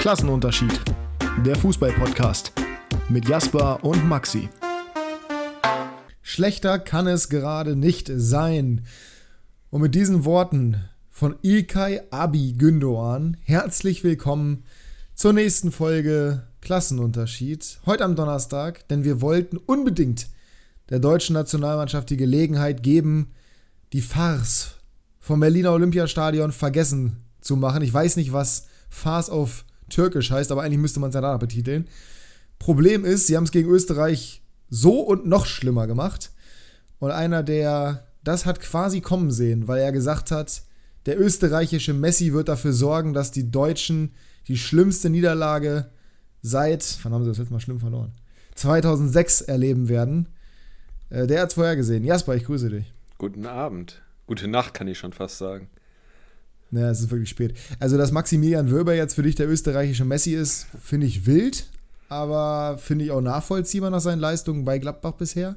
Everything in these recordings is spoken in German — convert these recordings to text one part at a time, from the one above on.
Klassenunterschied. Der Fußball-Podcast mit Jasper und Maxi. Schlechter kann es gerade nicht sein. Und mit diesen Worten von Ilkay Abi Gündoğan herzlich willkommen zur nächsten Folge Klassenunterschied. Heute am Donnerstag, denn wir wollten unbedingt der deutschen Nationalmannschaft die Gelegenheit geben, die Farce vom Berliner Olympiastadion vergessen zu machen. Ich weiß nicht, was Farce auf Türkisch heißt, aber eigentlich müsste man es ja danach betiteln. Problem ist, sie haben es gegen Österreich so und noch schlimmer gemacht. Und einer, der das hat quasi kommen sehen, weil er gesagt hat, der österreichische Messi wird dafür sorgen, dass die Deutschen die schlimmste Niederlage seit, wann haben sie das letzte Mal schlimm verloren? 2006 erleben werden. Äh, der hat es vorher gesehen. Jasper, ich grüße dich. Guten Abend. Gute Nacht, kann ich schon fast sagen. Naja, es ist wirklich spät. Also, dass Maximilian Wöber jetzt für dich der österreichische Messi ist, finde ich wild, aber finde ich auch nachvollziehbar nach seinen Leistungen bei Gladbach bisher.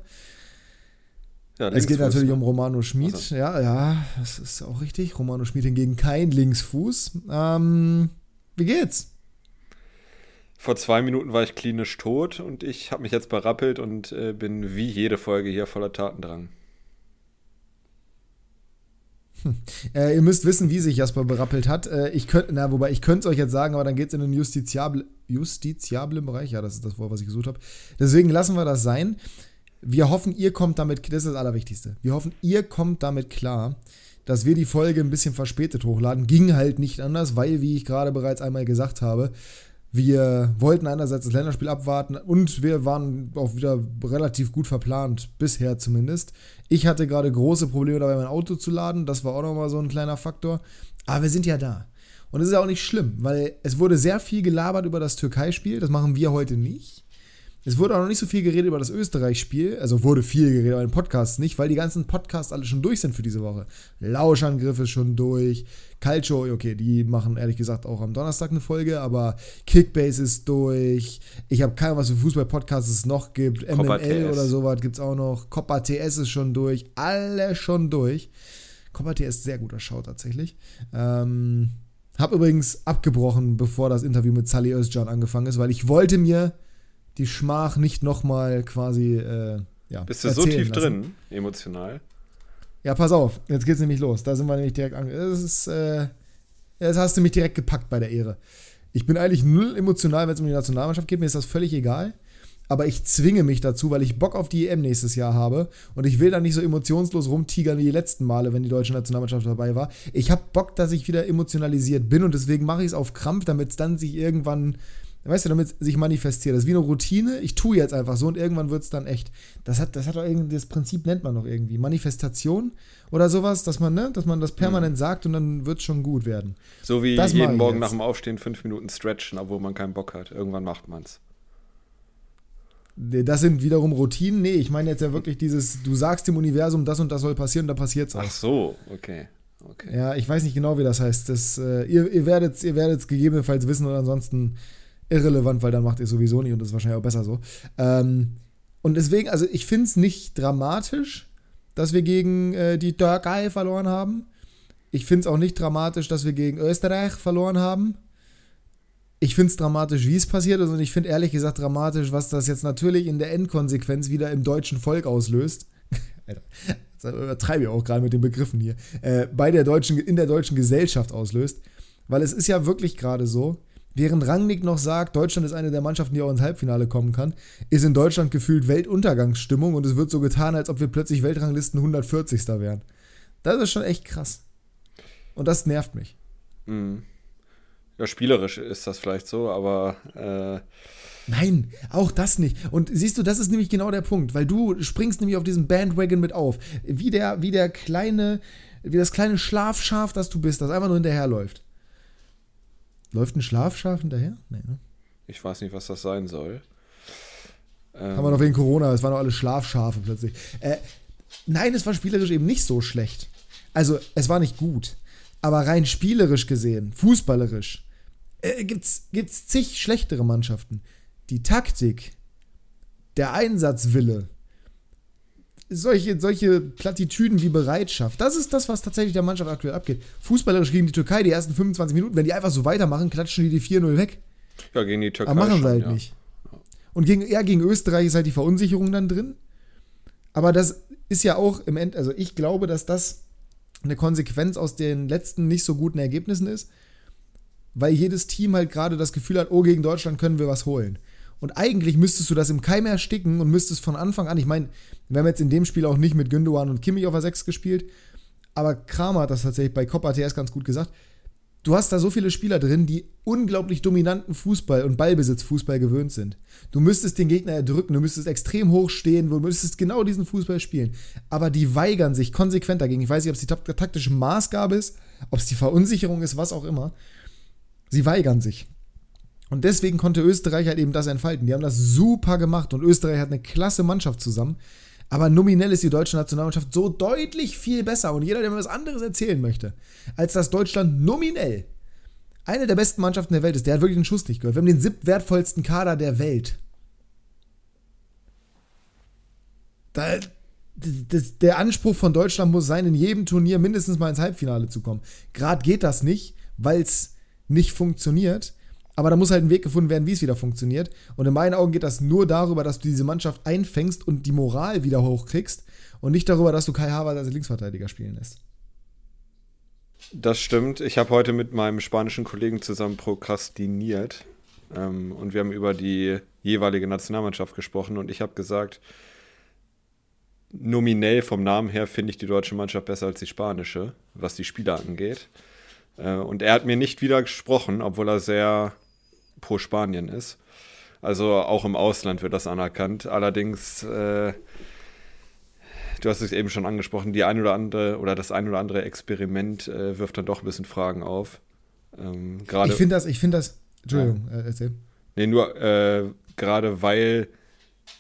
Ja, es geht natürlich ne? um Romano Schmid. Also. Ja, ja, das ist auch richtig. Romano Schmid hingegen kein Linksfuß. Ähm, wie geht's? Vor zwei Minuten war ich klinisch tot und ich habe mich jetzt berappelt und äh, bin wie jede Folge hier voller Tatendrang. Hm. Äh, ihr müsst wissen, wie sich Jasper berappelt hat. Äh, ich könnte, na, wobei ich könnte es euch jetzt sagen, aber dann geht es in den justiziable, justiziablen Bereich. Ja, das ist das Wort, was ich gesucht habe. Deswegen lassen wir das sein. Wir hoffen, ihr kommt damit, das ist das Allerwichtigste. Wir hoffen, ihr kommt damit klar, dass wir die Folge ein bisschen verspätet hochladen. Ging halt nicht anders, weil, wie ich gerade bereits einmal gesagt habe, wir wollten einerseits das Länderspiel abwarten und wir waren auch wieder relativ gut verplant, bisher zumindest. Ich hatte gerade große Probleme dabei, mein Auto zu laden. Das war auch nochmal so ein kleiner Faktor. Aber wir sind ja da. Und es ist ja auch nicht schlimm, weil es wurde sehr viel gelabert über das Türkei-Spiel. Das machen wir heute nicht. Es wurde auch noch nicht so viel geredet über das Österreich-Spiel. Also wurde viel geredet, aber in Podcasts nicht, weil die ganzen Podcasts alle schon durch sind für diese Woche. Lauschangriff ist schon durch. Calcio, okay, die machen ehrlich gesagt auch am Donnerstag eine Folge, aber Kickbase ist durch. Ich habe keine Ahnung, was für Fußball-Podcasts es noch gibt. MML oder sowas gibt es auch noch. Copa TS ist schon durch. Alle schon durch. Copa TS sehr guter Schau tatsächlich. Ähm, hab übrigens abgebrochen, bevor das Interview mit Sally Özcan angefangen ist, weil ich wollte mir die Schmach nicht nochmal quasi. Äh, ja, Bist du so tief lassen. drin, emotional? Ja, pass auf, jetzt geht's nämlich los. Da sind wir nämlich direkt an. Das ist, äh, jetzt hast du mich direkt gepackt bei der Ehre. Ich bin eigentlich null emotional, wenn es um die Nationalmannschaft geht. Mir ist das völlig egal. Aber ich zwinge mich dazu, weil ich Bock auf die EM nächstes Jahr habe. Und ich will da nicht so emotionslos rumtigern wie die letzten Male, wenn die deutsche Nationalmannschaft dabei war. Ich habe Bock, dass ich wieder emotionalisiert bin. Und deswegen mache ich es auf Krampf, damit es dann sich irgendwann weißt du, damit sich manifestiert. Das ist wie eine Routine. Ich tue jetzt einfach so und irgendwann wird es dann echt. Das hat, das hat auch irgendwie, das Prinzip nennt man noch irgendwie. Manifestation oder sowas, dass man, ne, dass man das permanent mhm. sagt und dann wird es schon gut werden. So wie das jeden Morgen nach dem Aufstehen fünf Minuten stretchen, obwohl man keinen Bock hat. Irgendwann macht man es. Das sind wiederum Routinen. Nee, ich meine jetzt ja wirklich dieses, du sagst dem Universum, das und das soll passieren, da passiert es auch. Ach so, okay. okay. Ja, ich weiß nicht genau, wie das heißt. Das, äh, ihr ihr werdet es ihr gegebenenfalls wissen und ansonsten irrelevant, weil dann macht ihr sowieso nicht und das ist wahrscheinlich auch besser so. Ähm, und deswegen, also ich finde es nicht dramatisch, dass wir gegen äh, die Türkei verloren haben. Ich finde es auch nicht dramatisch, dass wir gegen Österreich verloren haben. Ich finde es dramatisch, wie es passiert ist und ich finde ehrlich gesagt dramatisch, was das jetzt natürlich in der Endkonsequenz wieder im deutschen Volk auslöst. Alter, das übertreibe ich auch gerade mit den Begriffen hier. Äh, bei der deutschen, in der deutschen Gesellschaft auslöst. Weil es ist ja wirklich gerade so, Während Rangnick noch sagt, Deutschland ist eine der Mannschaften, die auch ins Halbfinale kommen kann, ist in Deutschland gefühlt Weltuntergangsstimmung und es wird so getan, als ob wir plötzlich Weltranglisten 140. wären. Das ist schon echt krass. Und das nervt mich. Mhm. Ja, spielerisch ist das vielleicht so, aber. Äh Nein, auch das nicht. Und siehst du, das ist nämlich genau der Punkt, weil du springst nämlich auf diesen Bandwagon mit auf. Wie der, wie der kleine, wie das kleine Schlafschaf, das du bist, das einfach nur hinterherläuft. Läuft ein Schlafschaf hinterher? Nee, ne? Ich weiß nicht, was das sein soll. Ähm, Haben wir noch wegen Corona, es waren noch alle Schlafschafe plötzlich. Äh, nein, es war spielerisch eben nicht so schlecht. Also, es war nicht gut. Aber rein spielerisch gesehen, fußballerisch, äh, gibt's, gibt's zig schlechtere Mannschaften. Die Taktik, der Einsatzwille, solche, solche Plattitüden wie Bereitschaft. Das ist das, was tatsächlich der Mannschaft aktuell abgeht. Fußballerisch gegen die Türkei, die ersten 25 Minuten, wenn die einfach so weitermachen, klatschen die die 4-0 weg. Ja, gegen die Türkei. Aber machen sie halt ja. nicht. Und gegen, ja, gegen Österreich ist halt die Verunsicherung dann drin. Aber das ist ja auch im End, also ich glaube, dass das eine Konsequenz aus den letzten nicht so guten Ergebnissen ist, weil jedes Team halt gerade das Gefühl hat, oh, gegen Deutschland können wir was holen. Und eigentlich müsstest du das im Keim ersticken und müsstest von Anfang an, ich meine, wir haben jetzt in dem Spiel auch nicht mit Gündogan und Kimmich auf der 6 gespielt, aber Kramer hat das tatsächlich bei Copa TS ganz gut gesagt. Du hast da so viele Spieler drin, die unglaublich dominanten Fußball und Ballbesitzfußball gewöhnt sind. Du müsstest den Gegner erdrücken, du müsstest extrem hoch stehen, du müsstest genau diesen Fußball spielen. Aber die weigern sich konsequent dagegen. Ich weiß nicht, ob es die tak- taktische Maßgabe ist, ob es die Verunsicherung ist, was auch immer. Sie weigern sich. Und deswegen konnte Österreich halt eben das entfalten. Die haben das super gemacht und Österreich hat eine klasse Mannschaft zusammen. Aber nominell ist die deutsche Nationalmannschaft so deutlich viel besser. Und jeder, der mir was anderes erzählen möchte, als dass Deutschland nominell eine der besten Mannschaften der Welt ist, der hat wirklich den Schuss nicht gehört. Wir haben den siebtwertvollsten Kader der Welt. Da, das, der Anspruch von Deutschland muss sein, in jedem Turnier mindestens mal ins Halbfinale zu kommen. Gerade geht das nicht, weil es nicht funktioniert. Aber da muss halt ein Weg gefunden werden, wie es wieder funktioniert. Und in meinen Augen geht das nur darüber, dass du diese Mannschaft einfängst und die Moral wieder hochkriegst. Und nicht darüber, dass du Kai Havertz als Linksverteidiger spielen lässt. Das stimmt. Ich habe heute mit meinem spanischen Kollegen zusammen prokrastiniert. Ähm, und wir haben über die jeweilige Nationalmannschaft gesprochen. Und ich habe gesagt, nominell vom Namen her finde ich die deutsche Mannschaft besser als die spanische, was die Spieler angeht. Äh, und er hat mir nicht widersprochen, obwohl er sehr pro Spanien ist. Also auch im Ausland wird das anerkannt. Allerdings, äh, du hast es eben schon angesprochen, die ein oder andere oder das ein oder andere Experiment äh, wirft dann doch ein bisschen Fragen auf. Ähm, gerade Ich finde das, ich finde das. Entschuldigung, äh, erzähl. Nee, nur äh, gerade weil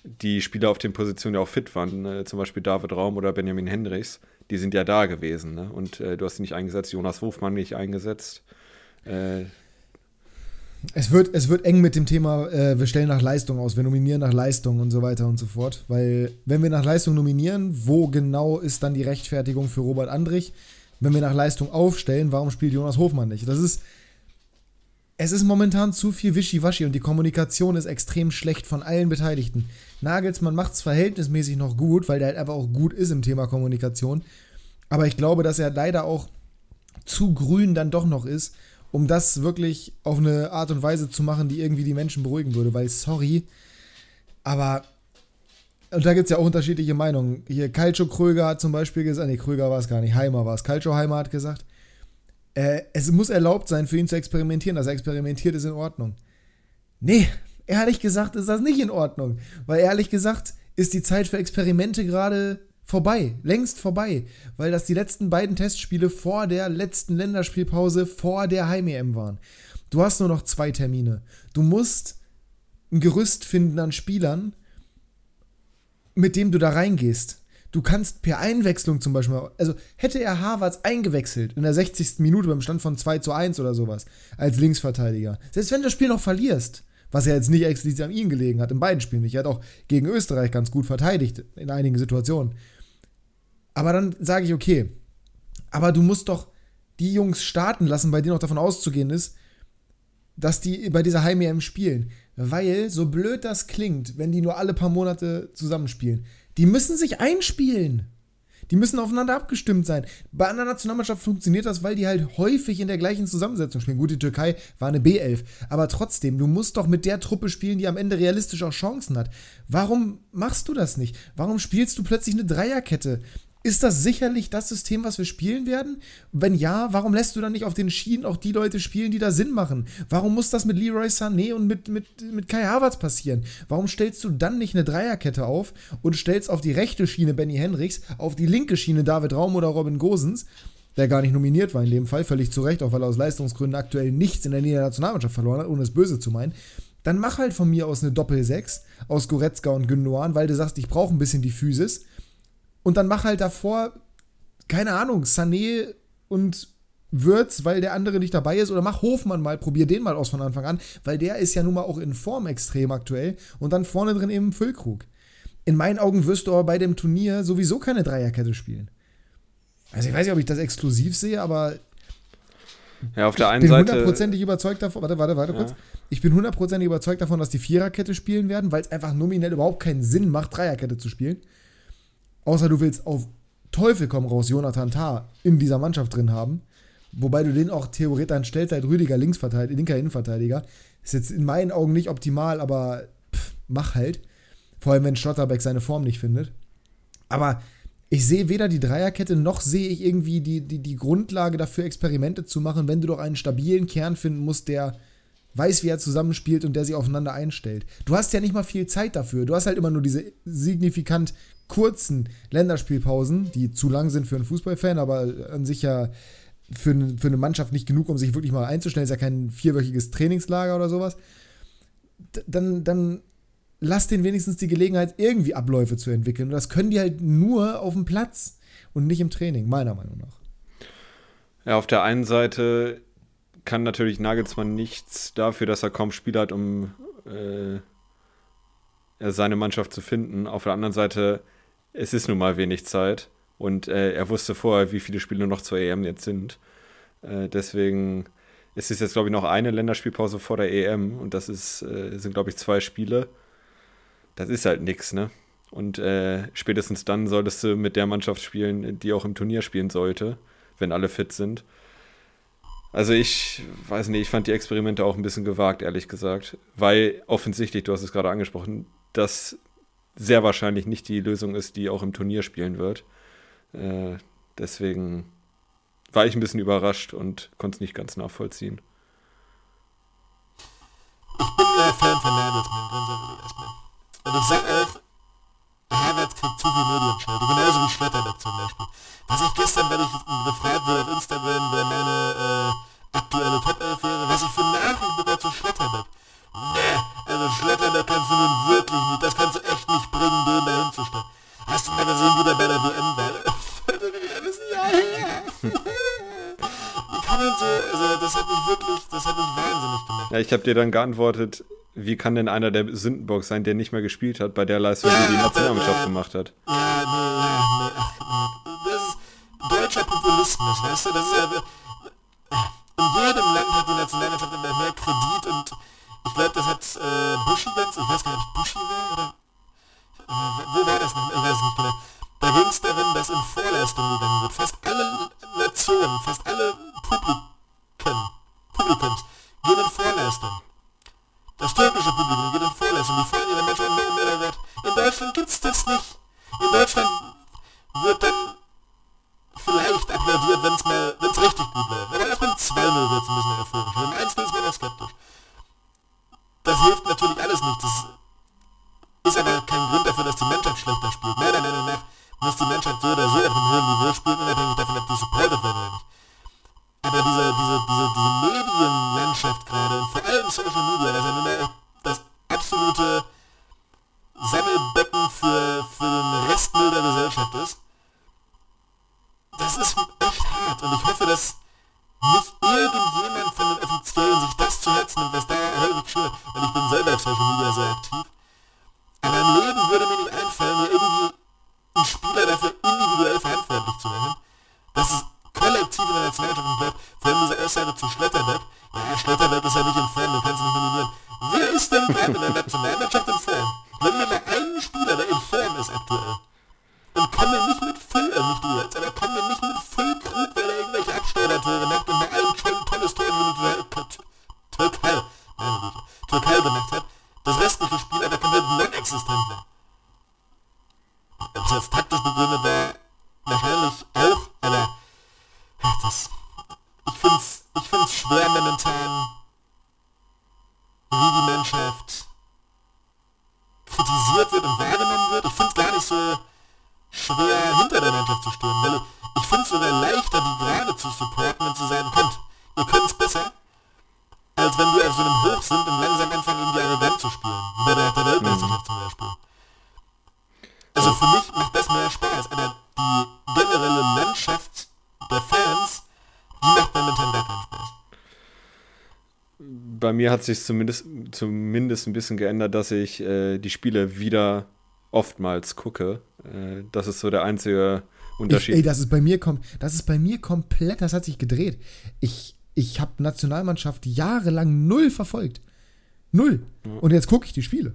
die Spieler auf den Positionen ja auch fit waren, äh, zum Beispiel David Raum oder Benjamin Hendricks, die sind ja da gewesen. Ne? Und äh, du hast sie nicht eingesetzt, Jonas Hofmann nicht eingesetzt. Äh, Es wird, es wird eng mit dem Thema, äh, wir stellen nach Leistung aus, wir nominieren nach Leistung und so weiter und so fort. Weil, wenn wir nach Leistung nominieren, wo genau ist dann die Rechtfertigung für Robert Andrich? Wenn wir nach Leistung aufstellen, warum spielt Jonas Hofmann nicht? Das ist. Es ist momentan zu viel Wischiwaschi und die Kommunikation ist extrem schlecht von allen Beteiligten. Nagelsmann macht es verhältnismäßig noch gut, weil der halt einfach auch gut ist im Thema Kommunikation. Aber ich glaube, dass er leider auch zu grün dann doch noch ist, um das wirklich auf eine Art und Weise zu machen, die irgendwie die Menschen beruhigen würde. Weil, sorry, aber. Und da gibt es ja auch unterschiedliche Meinungen. Hier, Calcio Kröger hat zum Beispiel gesagt, nee, Kröger war es gar nicht, Heimer war es. Calcio Heimer hat gesagt, äh, es muss erlaubt sein, für ihn zu experimentieren. Dass er experimentiert, ist in Ordnung. Nee, ehrlich gesagt ist das nicht in Ordnung. Weil ehrlich gesagt ist die Zeit für Experimente gerade vorbei, längst vorbei, weil das die letzten beiden Testspiele vor der letzten Länderspielpause vor der Heim-EM waren. Du hast nur noch zwei Termine. Du musst ein Gerüst finden an Spielern, mit dem du da reingehst. Du kannst per Einwechslung zum Beispiel, also hätte er Harvards eingewechselt in der 60. Minute beim Stand von 2 zu 1 oder sowas, als Linksverteidiger, selbst wenn du das Spiel noch verlierst, was ja jetzt nicht explizit an ihm gelegen hat, in beiden Spielen nicht, er hat auch gegen Österreich ganz gut verteidigt in einigen Situationen. Aber dann sage ich, okay, aber du musst doch die Jungs starten lassen, bei denen auch davon auszugehen ist, dass die bei dieser Heim-EM spielen. Weil, so blöd das klingt, wenn die nur alle paar Monate zusammenspielen, die müssen sich einspielen. Die müssen aufeinander abgestimmt sein. Bei einer Nationalmannschaft funktioniert das, weil die halt häufig in der gleichen Zusammensetzung spielen. Gut, die Türkei war eine B11, aber trotzdem, du musst doch mit der Truppe spielen, die am Ende realistisch auch Chancen hat. Warum machst du das nicht? Warum spielst du plötzlich eine Dreierkette? Ist das sicherlich das System, was wir spielen werden? Wenn ja, warum lässt du dann nicht auf den Schienen auch die Leute spielen, die da Sinn machen? Warum muss das mit Leroy Sané und mit, mit, mit Kai Havertz passieren? Warum stellst du dann nicht eine Dreierkette auf und stellst auf die rechte Schiene Benny Henrichs, auf die linke Schiene David Raum oder Robin Gosens, der gar nicht nominiert war in dem Fall, völlig zu Recht, auch weil er aus Leistungsgründen aktuell nichts in der Nationalmannschaft verloren hat, ohne es böse zu meinen. Dann mach halt von mir aus eine Doppel-6 aus Goretzka und Gündogan, weil du sagst, ich brauche ein bisschen die Physis. Und dann mach halt davor, keine Ahnung, Sané und Würz, weil der andere nicht dabei ist. Oder mach Hofmann mal, probier den mal aus von Anfang an, weil der ist ja nun mal auch in Form extrem aktuell. Und dann vorne drin eben Füllkrug. In meinen Augen wirst du aber bei dem Turnier sowieso keine Dreierkette spielen. Also ich weiß nicht, ob ich das exklusiv sehe, aber Ja, auf der einen ich bin Seite. hundertprozentig überzeugt davon. Warte, warte, warte Ja. kurz. Ich bin hundertprozentig überzeugt davon, dass die Viererkette spielen werden, weil es einfach nominell überhaupt keinen Sinn macht, Dreierkette zu spielen. Außer du willst auf Teufel komm raus Jonathan Tah in dieser Mannschaft drin haben. Wobei du den auch theoretisch dann stellst als Rüdiger Linksverteidiger, linker Innenverteidiger. Ist jetzt in meinen Augen nicht optimal, aber pff, mach halt. Vor allem, wenn Schlotterbeck seine Form nicht findet. Aber ich sehe weder die Dreierkette noch sehe ich irgendwie die, die, die Grundlage dafür, Experimente zu machen, wenn du doch einen stabilen Kern finden musst, der weiß, wie er zusammenspielt und der sich aufeinander einstellt. Du hast ja nicht mal viel Zeit dafür. Du hast halt immer nur diese signifikant kurzen Länderspielpausen, die zu lang sind für einen Fußballfan, aber an sich ja für, eine- für eine Mannschaft nicht genug, um sich wirklich mal einzustellen. Ist ja kein vierwöchiges Trainingslager oder sowas. Dann, dann lass den wenigstens die Gelegenheit, irgendwie Abläufe zu entwickeln. Und das können die halt nur auf dem Platz und nicht im Training, meiner Meinung nach. Ja, auf der einen Seite kann natürlich Nagelsmann nichts dafür, dass er kaum Spiel hat, um äh, seine Mannschaft zu finden. Auf der anderen Seite, es ist nun mal wenig Zeit und äh, er wusste vorher, wie viele Spiele noch zur EM jetzt sind. Äh, deswegen ist es jetzt, glaube ich, noch eine Länderspielpause vor der EM und das ist, äh, sind, glaube ich, zwei Spiele. Das ist halt nix, ne? Und äh, spätestens dann solltest du mit der Mannschaft spielen, die auch im Turnier spielen sollte, wenn alle fit sind. Also ich weiß nicht, ich fand die Experimente auch ein bisschen gewagt, ehrlich gesagt, weil offensichtlich, du hast es gerade angesprochen, das sehr wahrscheinlich nicht die Lösung ist, die auch im Turnier spielen wird. Äh, deswegen war ich ein bisschen überrascht und konnte es nicht ganz nachvollziehen. Ich bin äh, Fan von erstmal. Und ich sag auch, Havertz kriegt zu viel Medienschnell. Genauso wie Schletterbeck zum Beispiel. Was ich gestern, wenn ich gefragt wurde auf Instagram, wer meine äh, aktuelle Top 11 wäre, was ich für Nachrichten bekomme zu Schletterbeck. Nee, also Schletterbeck kannst du nun wirklich nicht, das kannst du echt nicht bringen, den da hinzustellen. Hast du mal gesehen, wie der bei der WM war? das ist her. Wie kann man so, also das hat mich wirklich, das hat mich wahnsinnig gemacht. Ja, ich habe dir dann geantwortet, wie kann denn einer der Sündenbock sein, der nicht mehr gespielt hat, bei der Leistung, Ja, die die ja, Nationalmannschaft ja. gemacht hat? Ja, nee, ja, nee, ach, nee. Das ist deutscher Populismus, weißt du? Das ist ja. Das ist echt hart. Und ich hoffe, dass nicht irgendjemand von den Offiziellen sich das zu Herzen nimmt, was da häufig schön, weil ich bin selber auf Social Media sehr aktiv. Hat sich zumindest, zumindest ein bisschen geändert, dass ich äh, die Spiele wieder oftmals gucke. Äh, das ist so der einzige Ich, Unterschied. ey, das ist bei mir das ist bei mir komplett, das hat sich gedreht. Ich ich habe Nationalmannschaft jahrelang null verfolgt. Null. Und jetzt gucke ich die Spiele.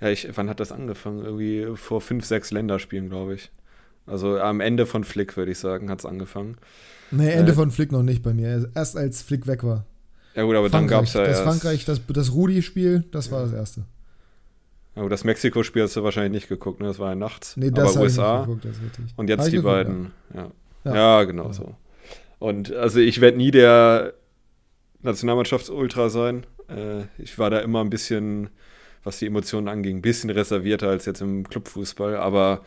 Ja, ich, wann hat das angefangen? Irgendwie vor fünf, sechs Länderspielen, glaube ich. Also am Ende von Flick, würde ich sagen, hat es angefangen. Nee, Ende äh, von Flick noch nicht bei mir. Erst als Flick weg war. Ja gut, aber Frankreich, dann gab es ja Das Frankreich, das, das Rudi-Spiel, das war das erste. Ja, gut, das Mexiko-Spiel hast du wahrscheinlich nicht geguckt, ne? Das war ja nachts. Nee, das aber USA. Geguckt, das und jetzt die geguckt, beiden. Ja. Ja. ja. genau so. Und also ich werde nie der Nationalmannschafts-Ultra sein. Äh, ich war da immer ein bisschen, was die Emotionen anging, ein bisschen reservierter als jetzt im Clubfußball, aber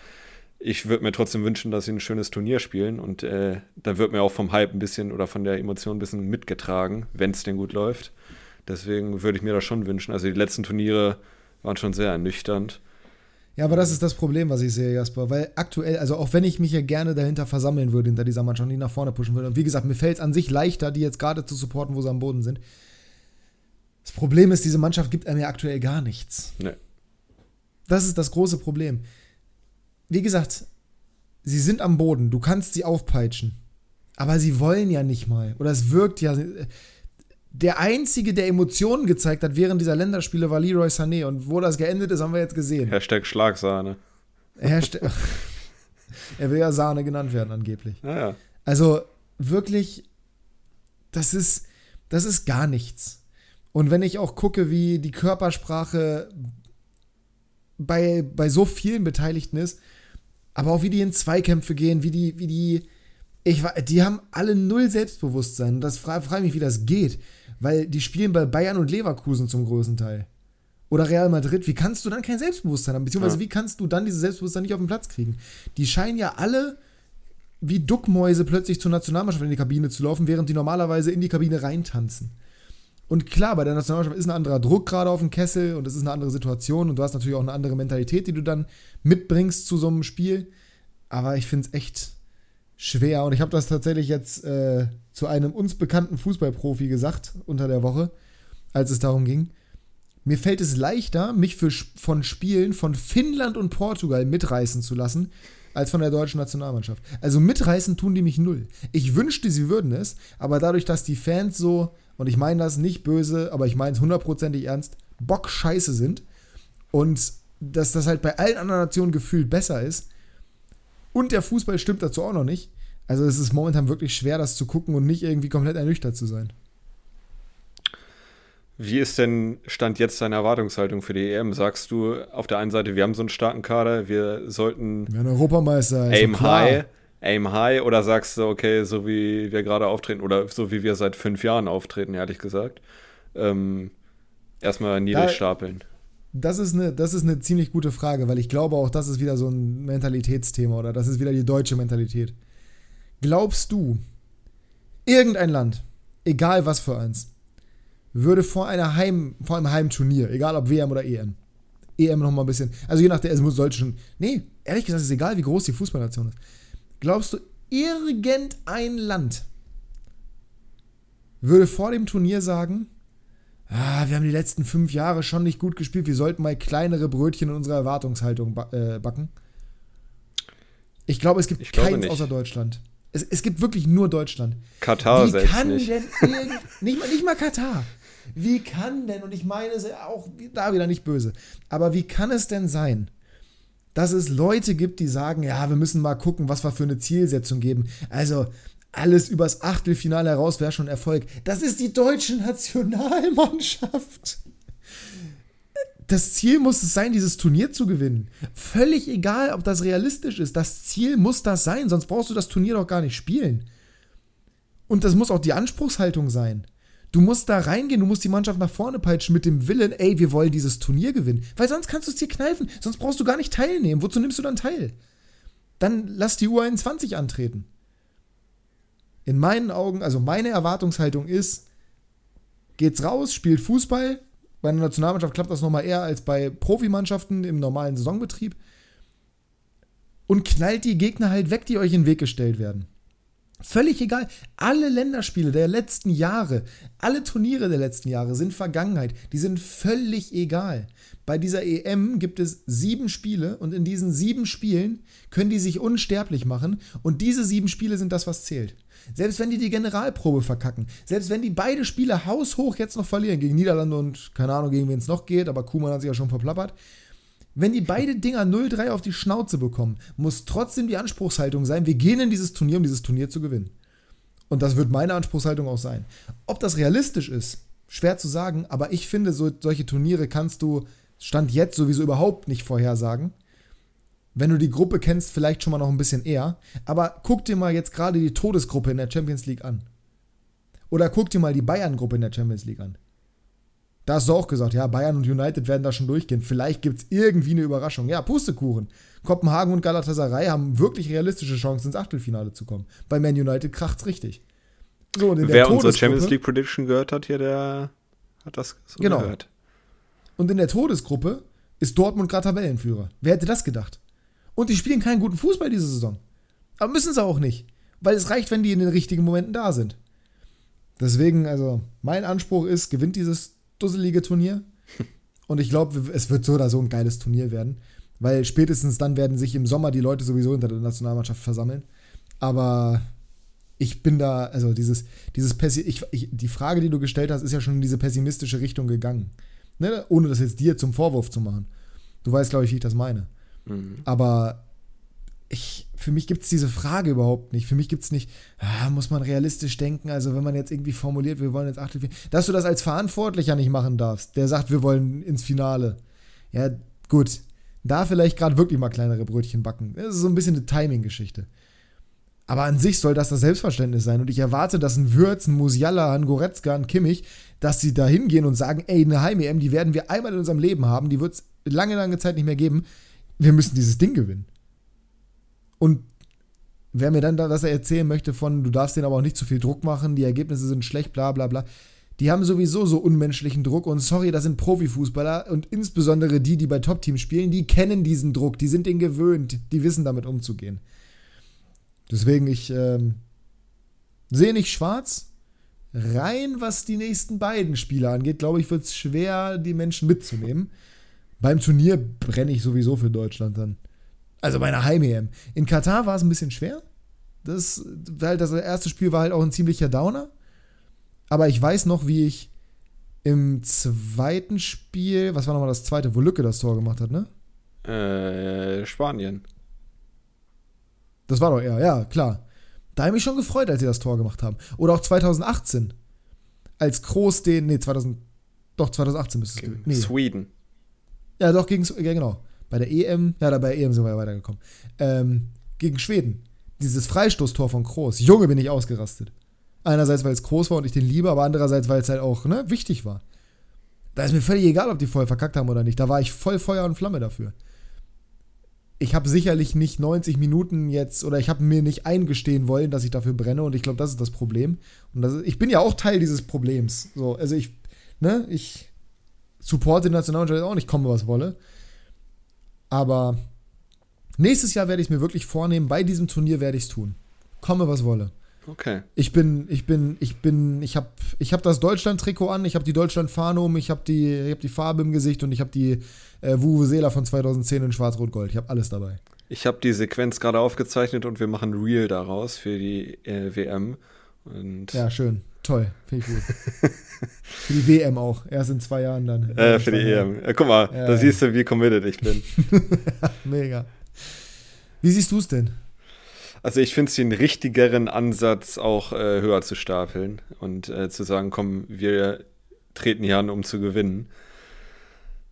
ich würde mir trotzdem wünschen, dass sie ein schönes Turnier spielen und äh, dann wird mir auch vom Hype ein bisschen oder von der Emotion ein bisschen mitgetragen, wenn es denn gut läuft. Deswegen würde ich mir das schon wünschen. Also die letzten Turniere waren schon sehr ernüchternd. Ja, aber das ist das Problem, was ich sehe, Jasper. Weil aktuell, also auch wenn ich mich ja gerne dahinter versammeln würde, hinter dieser Mannschaft, die nach vorne pushen würde. Und wie gesagt, mir fällt es an sich leichter, die jetzt gerade zu supporten, wo sie am Boden sind. Das Problem ist, diese Mannschaft gibt einem ja aktuell gar nichts. Nee. Das ist das große Problem. Wie gesagt, sie sind am Boden, du kannst sie aufpeitschen. Aber sie wollen ja nicht mal. Oder es wirkt ja der Einzige, der Emotionen gezeigt hat während dieser Länderspiele, war Leroy Sané. Und wo das geendet ist, haben wir jetzt gesehen. Hashtag Schlagsahne. Hashtag er will ja Sahne genannt werden, angeblich. Ja, ja. Also wirklich, das ist, das ist gar nichts. Und wenn ich auch gucke, wie die Körpersprache bei, bei so vielen Beteiligten ist, aber auch wie die in Zweikämpfe gehen, wie die, wie die, ich, die haben alle null Selbstbewusstsein. Und das frage frag mich, wie das geht. Weil die spielen bei Bayern und Leverkusen zum größten Teil. Oder Real Madrid. Wie kannst du dann kein Selbstbewusstsein haben? Beziehungsweise ja. wie kannst du dann dieses Selbstbewusstsein nicht auf den Platz kriegen? Die scheinen ja alle wie Duckmäuse plötzlich zur Nationalmannschaft in die Kabine zu laufen, während die normalerweise in die Kabine reintanzen. Und klar, bei der Nationalmannschaft ist ein anderer Druck gerade auf dem Kessel und es ist eine andere Situation und du hast natürlich auch eine andere Mentalität, die du dann mitbringst zu so einem Spiel. Aber ich finde es echt schwer und ich habe das tatsächlich jetzt äh, zu einem uns bekannten Fußballprofi gesagt unter der Woche, als es darum ging. Mir fällt es leichter, mich für, von Spielen von Finnland und Portugal mitreißen zu lassen, als von der deutschen Nationalmannschaft. Also mitreißen tun die mich null. Ich wünschte, sie würden es, aber dadurch, dass die Fans so, und ich meine das nicht böse, aber ich meine es hundertprozentig ernst, Bock scheiße sind und dass das halt bei allen anderen Nationen gefühlt besser ist und der Fußball stimmt dazu auch noch nicht, also es ist momentan wirklich schwer, das zu gucken und nicht irgendwie komplett ernüchtert zu sein. Wie ist denn Stand jetzt deine Erwartungshaltung für die EM? Sagst du auf der einen Seite, wir haben so einen starken Kader, wir sollten wir Europameister, aim high, aim high oder sagst du, okay, so wie wir gerade auftreten oder so wie wir seit fünf Jahren auftreten, ehrlich gesagt, ähm, erstmal niedrig da, stapeln? Das ist, eine, das ist eine ziemlich gute Frage, weil ich glaube auch, das ist wieder so ein Mentalitätsthema oder das ist wieder die deutsche Mentalität. Glaubst du, irgendein Land, egal was für eins, würde vor, einer Heim, vor einem Heimturnier, egal ob WM oder EM, EM noch mal ein bisschen, also je nachdem, es muss sollte schon, nee, ehrlich gesagt, ist es egal, wie groß die Fußballnation ist. Glaubst du, irgendein Land würde vor dem Turnier sagen, ah, wir haben die letzten fünf Jahre schon nicht gut gespielt, wir sollten mal kleinere Brötchen in unserer Erwartungshaltung äh, backen? Ich glaube, es gibt keins außer Deutschland. Es, es gibt wirklich nur Deutschland. Katar Wie selbst kann nicht. denn nicht, mal, nicht mal Katar. Wie kann denn, und ich meine es auch da wieder nicht böse, aber wie kann es denn sein, dass es Leute gibt, die sagen, ja, wir müssen mal gucken, was wir für eine Zielsetzung geben. Also alles übers Achtelfinale heraus wäre schon Erfolg. Das ist die deutsche Nationalmannschaft das Ziel muss es sein, dieses Turnier zu gewinnen. Völlig egal, ob das realistisch ist. Das Ziel muss das sein, sonst brauchst du das Turnier doch gar nicht spielen. Und das muss auch die Anspruchshaltung sein. Du musst da reingehen, du musst die Mannschaft nach vorne peitschen mit dem Willen, ey, wir wollen dieses Turnier gewinnen. Weil sonst kannst du es dir kneifen, sonst brauchst du gar nicht teilnehmen. Wozu nimmst du dann teil? Dann lass die U21 antreten. In meinen Augen, also meine Erwartungshaltung ist, geht's raus, spielt Fußball, bei einer Nationalmannschaft klappt das nochmal eher als bei Profimannschaften im normalen Saisonbetrieb. Und knallt die Gegner halt weg, die euch in den Weg gestellt werden. Völlig egal. Alle Länderspiele der letzten Jahre, alle Turniere der letzten Jahre sind Vergangenheit. Die sind völlig egal. Bei dieser EM gibt es sieben Spiele und in diesen sieben Spielen können die sich unsterblich machen und diese sieben Spiele sind das, was zählt. Selbst wenn die die Generalprobe verkacken, selbst wenn die beide Spiele haushoch jetzt noch verlieren, gegen Niederlande und keine Ahnung, gegen wen es noch geht, aber Kuhmann hat sich ja schon verplappert. Wenn die beide Dinger 0-3 auf die Schnauze bekommen, muss trotzdem die Anspruchshaltung sein, wir gehen in dieses Turnier, um dieses Turnier zu gewinnen. Und das wird meine Anspruchshaltung auch sein. Ob das realistisch ist, schwer zu sagen, aber ich finde, so, solche Turniere kannst du Stand jetzt sowieso überhaupt nicht vorhersagen. Wenn du die Gruppe kennst, vielleicht schon mal noch ein bisschen eher. Aber guck dir mal jetzt gerade die Todesgruppe in der Champions League an. Oder guck dir mal die Bayern-Gruppe in der Champions League an. Da hast du auch gesagt, ja, Bayern und United werden da schon durchgehen. Vielleicht gibt es irgendwie eine Überraschung. Ja, Pustekuchen. Kopenhagen und Galatasaray haben wirklich realistische Chancen, ins Achtelfinale zu kommen. Bei Man United kracht's richtig. So, Wer unsere Champions League Prediction gehört hat, hier, der hat das so genau. gehört. Und in der Todesgruppe ist Dortmund gerade Tabellenführer. Wer hätte das gedacht? Und die spielen keinen guten Fußball diese Saison. Aber müssen sie auch nicht. Weil es reicht, wenn die in den richtigen Momenten da sind. Deswegen, also, mein Anspruch ist, gewinnt dieses dusselige Turnier. Und ich glaube, es wird so oder so ein geiles Turnier werden. Weil spätestens dann werden sich im Sommer die Leute sowieso hinter der Nationalmannschaft versammeln. Aber ich bin da, also dieses, dieses Pessi ich, ich, die Frage, die du gestellt hast, ist ja schon in diese pessimistische Richtung gegangen. Ne? Ohne das jetzt dir zum Vorwurf zu machen. Du weißt, glaube ich, wie ich das meine. Mhm. Aber ich, für mich gibt es diese Frage überhaupt nicht. Für mich gibt es nicht, ah, muss man realistisch denken, also wenn man jetzt irgendwie formuliert, wir wollen jetzt Achtelfinale, dass du das als Verantwortlicher nicht machen darfst, der sagt, wir wollen ins Finale. Ja, gut. Da vielleicht gerade wirklich mal kleinere Brötchen backen. Das ist so ein bisschen eine Timing-Geschichte. Aber an sich soll das das Selbstverständnis sein. Und ich erwarte, dass ein Würz, ein Musiala, ein Goretzka, ein Kimmich, dass sie da hingehen und sagen, ey, eine Heim-EM, die werden wir einmal in unserem Leben haben, die wird es lange, lange Zeit nicht mehr geben wir müssen dieses Ding gewinnen. Und wer mir dann das erzählen möchte von, du darfst denen aber auch nicht zu viel Druck machen, die Ergebnisse sind schlecht, bla bla bla, die haben sowieso so unmenschlichen Druck und sorry, das sind Profifußballer und insbesondere die, die bei Top-Teams spielen, die kennen diesen Druck, die sind den gewöhnt, die wissen damit umzugehen. Deswegen, ich ähm, sehe nicht schwarz. Rein was die nächsten beiden Spiele angeht, glaube ich, wird es schwer, die Menschen mitzunehmen. Beim Turnier brenne ich sowieso für Deutschland dann. Also bei einer Heim-EM. In Katar war es ein bisschen schwer. Das, weil das erste Spiel war halt auch ein ziemlicher Downer. Aber ich weiß noch, wie ich im zweiten Spiel, was war nochmal das zweite, wo Lücke das Tor gemacht hat, ne? Äh, Spanien. Das war doch eher, ja, klar. Da habe ich mich schon gefreut, als sie das Tor gemacht haben. Oder auch 2018. Als Kroos den, nee, 2000, doch 2018 müsste es gewesen. Nee. Sweden. Ja, doch, gegen, ja, genau. Bei der EM, ja, bei der EM sind wir ja weitergekommen. Ähm, gegen Schweden. Dieses Freistoßtor von Kroos. Junge, bin ich ausgerastet. Einerseits, weil es groß war und ich den liebe, aber andererseits, weil es halt auch ne, wichtig war. Da ist mir völlig egal, ob die voll verkackt haben oder nicht. Da war ich voll Feuer und Flamme dafür. Ich habe sicherlich nicht 90 Minuten jetzt oder ich habe mir nicht eingestehen wollen, dass ich dafür brenne und ich glaube, das ist das Problem. Und das ich bin ja auch Teil dieses Problems. So, also ich, ne, ich supporte die Nationalmannschaft auch nicht komme, was wolle. Aber nächstes Jahr werde ich es mir wirklich vornehmen, bei diesem Turnier werde ich es tun. Komme, was wolle. Okay. Ich bin, ich bin, ich bin, ich habe ich hab das Deutschland-Trikot an, ich habe die Deutschland-Fahne um, ich habe die, hab die Farbe im Gesicht und ich habe die äh, Vuvuzela von 2010 in Schwarz-Rot-Gold. Ich habe alles dabei. Ich habe die Sequenz gerade aufgezeichnet und wir machen Real daraus für die äh, WM. Und ja, schön. Toll, finde ich gut. für die WM auch. Erst in zwei Jahren dann. Äh, für die EM. Ja, guck mal, ja, da ja. siehst du, wie committed ich bin. Mega. Wie siehst du es denn? Also ich finde es den richtigeren Ansatz, auch äh, höher zu stapeln und äh, zu sagen, komm, wir treten hier an, um zu gewinnen.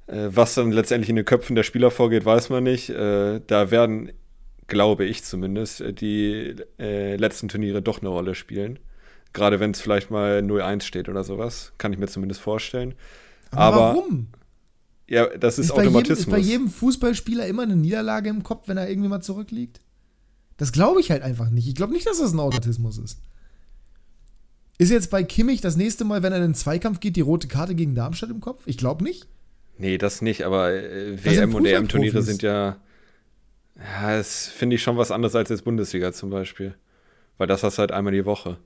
Äh, was dann letztendlich in den Köpfen der Spieler vorgeht, weiß man nicht. Äh, da werden, glaube ich zumindest, äh, die letzten Turniere doch eine Rolle spielen. Gerade wenn es vielleicht mal 0-1 steht oder sowas. Kann ich mir zumindest vorstellen. Aber, Aber warum? Ja, das ist, ist Automatismus. Jedem, ist bei jedem Fußballspieler immer eine Niederlage im Kopf, wenn er irgendwie mal zurückliegt? Das glaube ich halt einfach nicht. Ich glaube nicht, dass das ein Automatismus ist. Ist jetzt bei Kimmich das nächste Mal, wenn er in den Zweikampf geht, die rote Karte gegen Darmstadt im Kopf? Ich glaube nicht. Nee, das nicht, aber äh, WM und EM-Turniere sind ja. Ja, das finde ich schon was anderes als jetzt Bundesliga zum Beispiel. Weil das hast du halt einmal die Woche.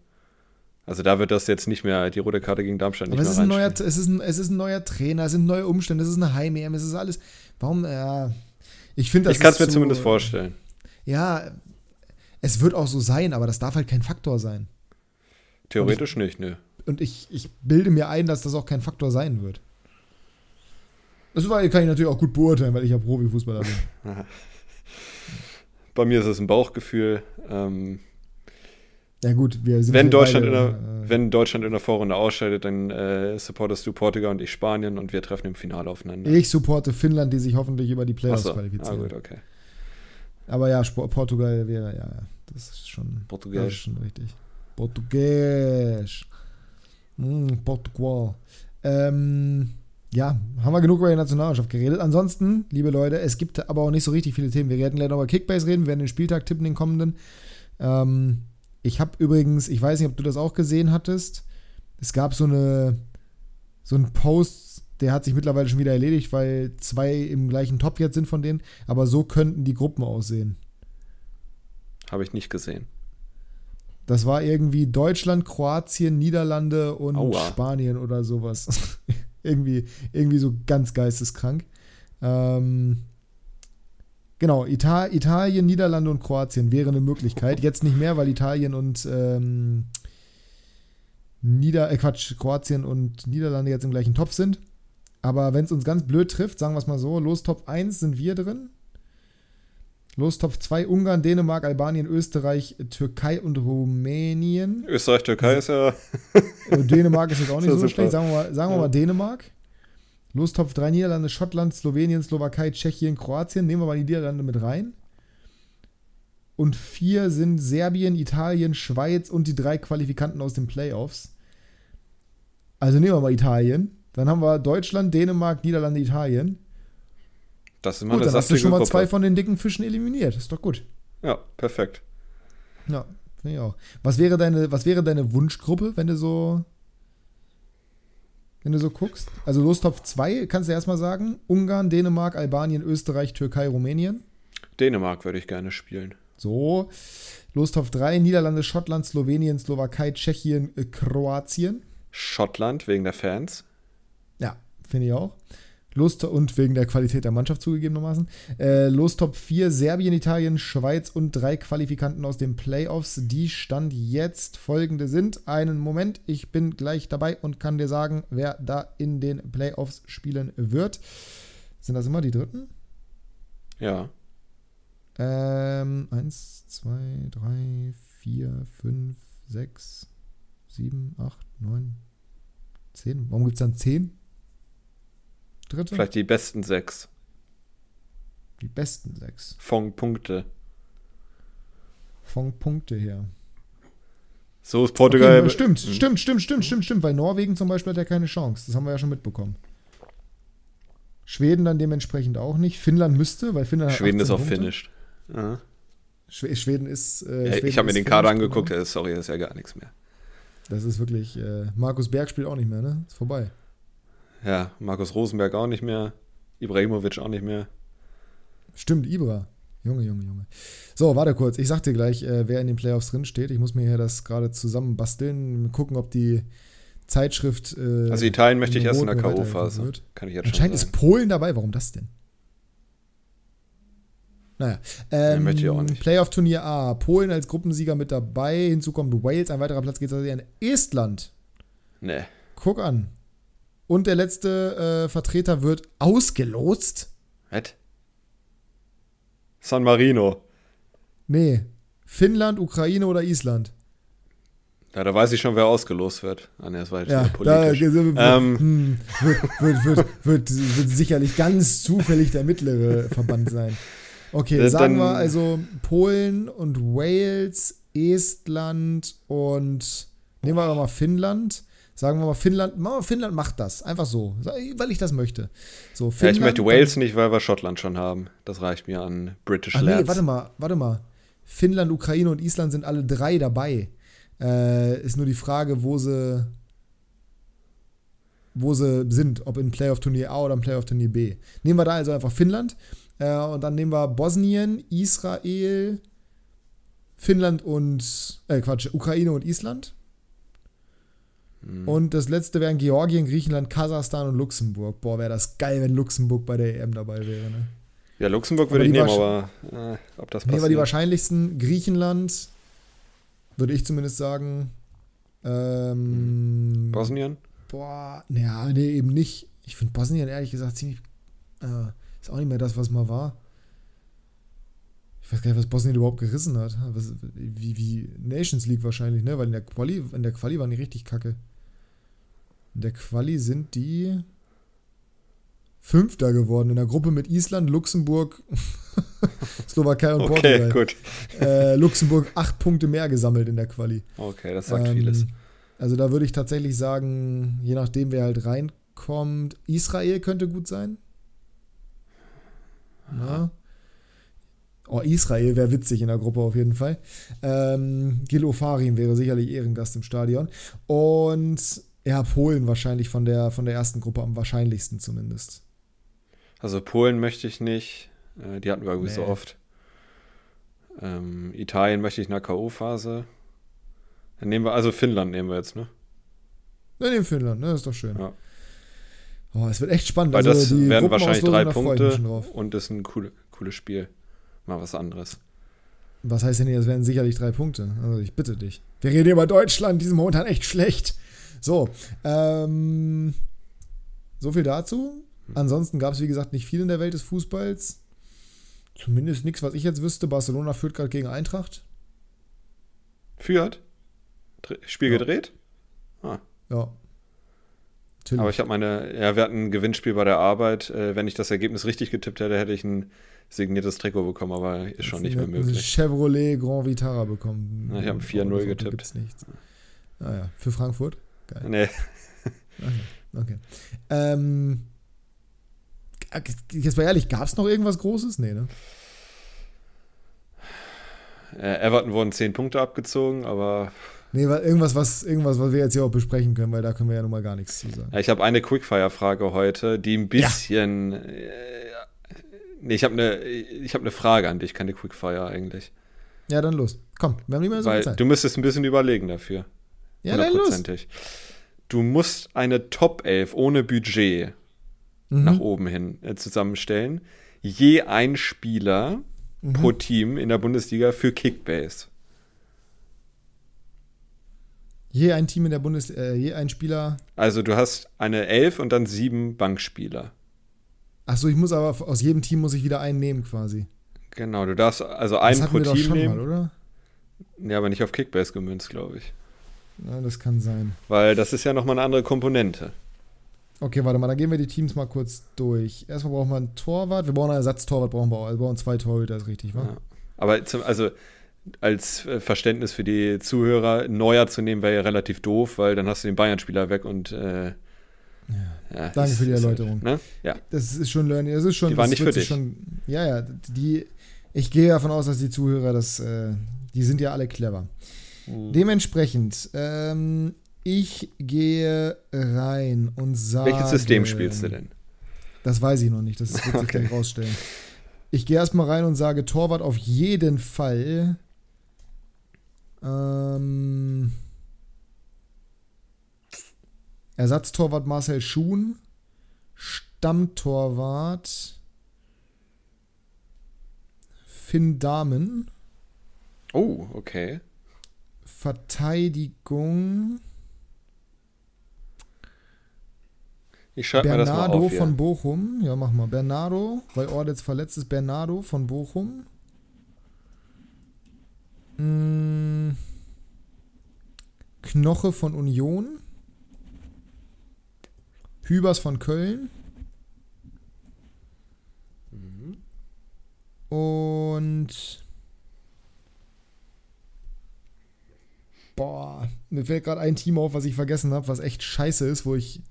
Also da wird das jetzt nicht mehr, die rote Karte gegen Darmstadt nicht Aber es mehr ist, ein neuer, es, ist ein, es ist ein neuer Trainer, es sind neue Umstände, es ist eine Heim-EM, es ist alles. Warum, ja. Ich finde, das Ich kann es mir so- zumindest vorstellen. Ja, es wird auch so sein, aber das darf halt kein Faktor sein. Theoretisch nicht, ne. Und ich, ich bilde mir ein, dass das auch kein Faktor sein wird. Das kann ich natürlich auch gut beurteilen, weil ich ja Profifußballer bin. Bei mir ist es ein Bauchgefühl. Ähm, Ja, gut, wir sind wenn, Deutschland in beide, der, äh, wenn Deutschland in der Vorrunde ausscheidet, dann äh, supportest du Portugal und ich Spanien und wir treffen im Finale aufeinander. Ich supporte Finnland, die sich hoffentlich über die Playoffs Achso, ah, qualifizieren. gut, okay. Aber ja, Sport, Portugal wäre, ja, ja, das ist schon, das ist schon richtig. Portugiesisch. Mm, Portugal. Ähm, ja, haben wir genug über die Nationalmannschaft geredet. Ansonsten, liebe Leute, es gibt aber auch nicht so richtig viele Themen. Wir werden gleich noch über Kickbase reden, wir werden den Spieltag tippen, den kommenden. Ähm, ich habe übrigens, ich weiß nicht, ob du das auch gesehen hattest, es gab so eine so einen Post, der hat sich mittlerweile schon wieder erledigt, weil zwei im gleichen Topf jetzt sind von denen, aber so könnten die Gruppen aussehen. Habe ich nicht gesehen. Das war irgendwie Deutschland, Kroatien, Niederlande und Aua. Spanien oder sowas. irgendwie, irgendwie so ganz geisteskrank. Ähm, genau, Ita Italien, Niederlande und Kroatien wäre eine Möglichkeit. Jetzt nicht mehr, weil Italien und ähm, Nieder äh Quatsch, Kroatien und Niederlande jetzt im gleichen Topf sind. Aber wenn es uns ganz blöd trifft, sagen wir es mal so, los Top 1 sind wir drin. Los Top 2 Ungarn, Dänemark, Albanien, Österreich, Türkei und Rumänien. Österreich, Türkei ist ja. Äh, Dänemark ist jetzt auch nicht so super. schlecht. Sagen wir mal, sagen wir Ja. mal Dänemark. Los Top 3 Niederlande, Schottland, Slowenien, Slowakei, Tschechien, Kroatien. Nehmen wir mal die Niederlande mit rein. Und vier sind Serbien, Italien, Schweiz und die drei Qualifikanten aus den Playoffs. Also nehmen wir mal Italien. Dann haben wir Deutschland, Dänemark, Niederlande, Italien. Das ist mal Gut, dann hast du schon mal Gruppe. zwei von den dicken Fischen eliminiert. Ist doch gut. Ja, perfekt. Ja, finde ich auch. Was wäre deine, was wäre deine Wunschgruppe, wenn du so, wenn du so guckst? Also los Top 2, kannst du erstmal sagen. Ungarn, Dänemark, Albanien, Österreich, Türkei, Rumänien. Dänemark würde ich gerne spielen. So. Los Top 3, Niederlande, Schottland, Slowenien, Slowakei, Tschechien, äh, Kroatien. Schottland wegen der Fans. Ja, finde ich auch. Los und wegen der Qualität der Mannschaft zugegebenermaßen. Äh, Los Top 4, Serbien, Italien, Schweiz und drei Qualifikanten aus den Playoffs. Die Stand jetzt folgende sind. Einen Moment, ich bin gleich dabei und kann dir sagen, wer da in den Playoffs spielen wird. Sind das immer die dritten? Ja. Ähm, eins, zwei, drei, vier, fünf, sechs, sieben, acht, neun, zehn. Warum gibt es dann zehn? Dritte? Vielleicht die besten sechs. Die besten sechs. Von Punkte. Von Punkte her. So ist Portugal. Okay, stimmt, Mhm. stimmt, stimmt, stimmt, stimmt, stimmt, weil Norwegen zum Beispiel hat ja keine Chance. Das haben wir ja schon mitbekommen. Schweden dann dementsprechend auch nicht. Finnland müsste, weil Finnland hat Schweden ist 18 auch Punkte. finished. Ja. Schw Schweden ist. Äh, Ja, Schweden ich habe mir den Kader angeguckt, genau. sorry, das ist ja gar nichts mehr. Das ist wirklich. Äh, Markus Berg spielt auch nicht mehr, ne? Ist vorbei. Ja, Markus Rosenberg auch nicht mehr. Ibrahimovic auch nicht mehr. Stimmt, Ibra. Junge, Junge, Junge. So, warte kurz. Ich sag dir gleich, äh, wer in den Playoffs drin steht. Ich muss mir hier das gerade zusammenbasteln. Gucken, ob die Zeitschrift. Äh, Also Italien möchte ich erst in der K.O.-Phase. Kann ich jetzt Anscheinend schon ist sagen. Polen dabei. Warum das denn? Naja. Ähm, möchte ich auch nicht. Playoff-Turnier A. Polen als Gruppensieger mit dabei. Hinzu kommt Wales. Ein weiterer Platz geht an Estland. Nee. Guck an. Und der letzte äh, Vertreter wird ausgelost. Was? San Marino. Nee. Finnland, Ukraine oder Island. Ja, da weiß ich schon, wer ausgelost wird. Ah, nee, das war jetzt Ja, da politisch. wird, Ähm. hm, wird, wird, wird, wird, wird sicherlich ganz zufällig der mittlere Verband sein. Okay, Äh, sagen wir also Polen und Wales, Estland und nehmen wir mal Finnland. Sagen wir mal Finnland, Finnland macht das. Einfach so, weil ich das möchte. So, ja, ich Finnland, möchte Wales nicht, weil wir Schottland schon haben. Das reicht mir an British Ach nee, warte mal, warte mal. Finnland, Ukraine und Island sind alle drei dabei. Äh, ist nur die Frage, wo sie, wo sie sind, ob in Playoff-Turnier A oder im Playoff-Turnier B. Nehmen wir da also einfach Finnland äh, und dann nehmen wir Bosnien, Israel, Finnland und, äh, Quatsch, Ukraine und Island. Hm. Und das letzte wären Georgien, Griechenland, Kasachstan und Luxemburg. Boah, wäre das geil, wenn Luxemburg bei der EM dabei wäre. Ne? Ja, Luxemburg würde ich nehmen, aber äh, ob das Nee, passiert. war die wahrscheinlichsten. Griechenland, würde ich zumindest sagen. Ähm, Bosnien? Boah, naja, nee, eben nicht. Ich finde Bosnien ehrlich gesagt ziemlich. Äh, ist auch nicht mehr das, was mal war. Ich weiß gar nicht, was Bosnien überhaupt gerissen hat. Was, wie, wie Nations League wahrscheinlich, ne? Weil in der Quali, in der Quali waren die richtig kacke. In der Quali sind die Fünfter geworden. In der Gruppe mit Island, Luxemburg, Slowakei und Okay, Portugal. gut. Äh, Luxemburg acht Punkte mehr gesammelt in der Quali. Okay, das sagt Ähm, vieles. Also da würde ich tatsächlich sagen, je nachdem, wer halt reinkommt, Israel könnte gut sein. Na? Oh, Israel wäre witzig in der Gruppe auf jeden Fall. Ähm, Gil Ofarim wäre sicherlich Ehrengast im Stadion. Und ja, Polen wahrscheinlich von der, von der ersten Gruppe am wahrscheinlichsten zumindest. Also Polen möchte ich nicht. Äh, die hatten wir irgendwie so Nee. oft. Ähm, Italien möchte ich in der K.O.-Phase. Dann nehmen wir, also Finnland nehmen wir jetzt, ne? Ne, nee, Finnland, ne, ist doch schön. Ja. Oh, es wird echt spannend. Weil also das die werden wahrscheinlich drei Punkte und das ist ein coole, cooles Spiel. Mal was anderes. Was heißt denn hier, es wären sicherlich drei Punkte? Also ich bitte dich. Wir reden über Deutschland, die sind momentan echt schlecht. So, ähm, so viel dazu. Ansonsten gab es, wie gesagt, nicht viel in der Welt des Fußballs. Zumindest nichts, was ich jetzt wüsste. Barcelona führt gerade gegen Eintracht. Führt? Dre- Spiel Ja. gedreht? Ja. Natürlich. Aber ich habe meine, ja, wir hatten ein Gewinnspiel bei der Arbeit. Äh, wenn ich das Ergebnis richtig getippt hätte, hätte ich ein signiertes Trikot bekommen, aber ist schon nicht mehr Jetzt ein möglich. Chevrolet Grand Vitara bekommen. Na, ich hab ein 4-0 Auto- Auto getippt. Gibt's nichts. Ah ja, für Frankfurt. Geil. Nee, Okay. Ähm, jetzt mal ehrlich, gab es noch irgendwas Großes? Nee, ne? äh, Everton wurden 10 Punkte abgezogen, aber Nee, weil irgendwas, was, irgendwas, was wir jetzt hier auch besprechen können, weil da können wir ja nun mal gar nichts zu sagen. ja, ich habe eine Quickfire-Frage heute, die ein bisschen. Äh, nee, ich habe eine hab eine Frage an dich, keine Quickfire eigentlich. Ja, dann los. Komm, wir haben nicht mehr so viel Weil Zeit. du müsstest ein bisschen überlegen dafür. Ja, dann. Hundertprozentig. Du musst eine Top 11 ohne Budget Mhm. nach oben hin äh, zusammenstellen. Je ein Spieler Mhm. pro Team in der Bundesliga für Kickbase. Je ein Team in der Bundes, äh, je ein Spieler. Also du hast eine 11 und dann sieben Bankspieler. Achso, ich muss aber aus jedem Team muss ich wieder einen nehmen quasi. Genau, du darfst also Das einen hatten pro wir doch Team schon nehmen. mal, oder? Ja, aber nicht auf Kickbase gemünzt, glaube ich. Ja, das kann sein. Weil das ist ja nochmal eine andere Komponente. Okay, warte mal, dann gehen wir die Teams mal kurz durch. Erstmal brauchen wir einen Torwart. Wir brauchen einen Ersatztorwart, brauchen wir auch. Also wir brauchen zwei Torhüter, ist richtig, wa? Ja. Aber zum, also als äh, Verständnis für die Zuhörer, Neuer zu nehmen, wäre ja relativ doof, weil dann hast du den Bayern-Spieler weg und äh, ja, Danke ist- für die Erläuterung. ne? Ja. Das ist schon Learning. Das ist schon. Die waren nicht für dich. Schon, ja, ja. Die, ich gehe davon aus, dass die Zuhörer, das, äh, die sind ja alle clever. Mhm. Dementsprechend, ähm, ich gehe rein und sage. Welches System spielst du denn? Das weiß ich noch nicht. Das wird sich Okay. gleich rausstellen. Ich gehe erstmal rein und sage Torwart auf jeden Fall. Ähm, Ersatztorwart Marcel Schuhn. Stammtorwart Finn Dahmen. Oh, okay. Verteidigung Ich schreibe mir das mal Bernardo auf hier. von Bochum. Ja, mach mal. Bernardo, weil Ord jetzt verletzt ist. Bernardo von Bochum. Mm. Knoche von Union. Hübers von Köln. Mhm. Und. Boah, mir fällt gerade ein Team auf, was ich vergessen habe, was echt scheiße ist, wo ich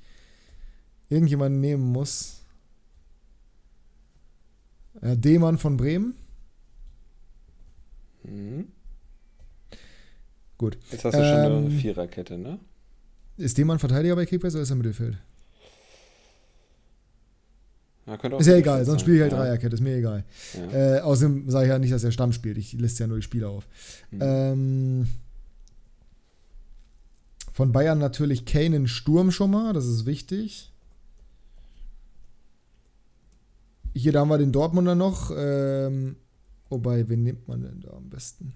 irgendjemanden nehmen muss. Ja, D-Mann von Bremen. Mhm. Gut. Jetzt hast du schon eine Ähm, Viererkette, ne? Ist D-Mann Verteidiger bei Kickbase oder ist er Mittelfeld? Ja, Ist ja egal, sonst spiele ich halt Ja. Dreierkette, ist mir egal. Ja. Äh, außerdem sage ich ja nicht, dass er Stamm spielt. Ich liste ja nur die Spieler auf. Mhm. Ähm, von Bayern natürlich Kane in Sturm schon mal, das ist wichtig. Hier, da haben wir den Dortmunder noch. Ähm, wobei, wen nimmt man denn da am besten?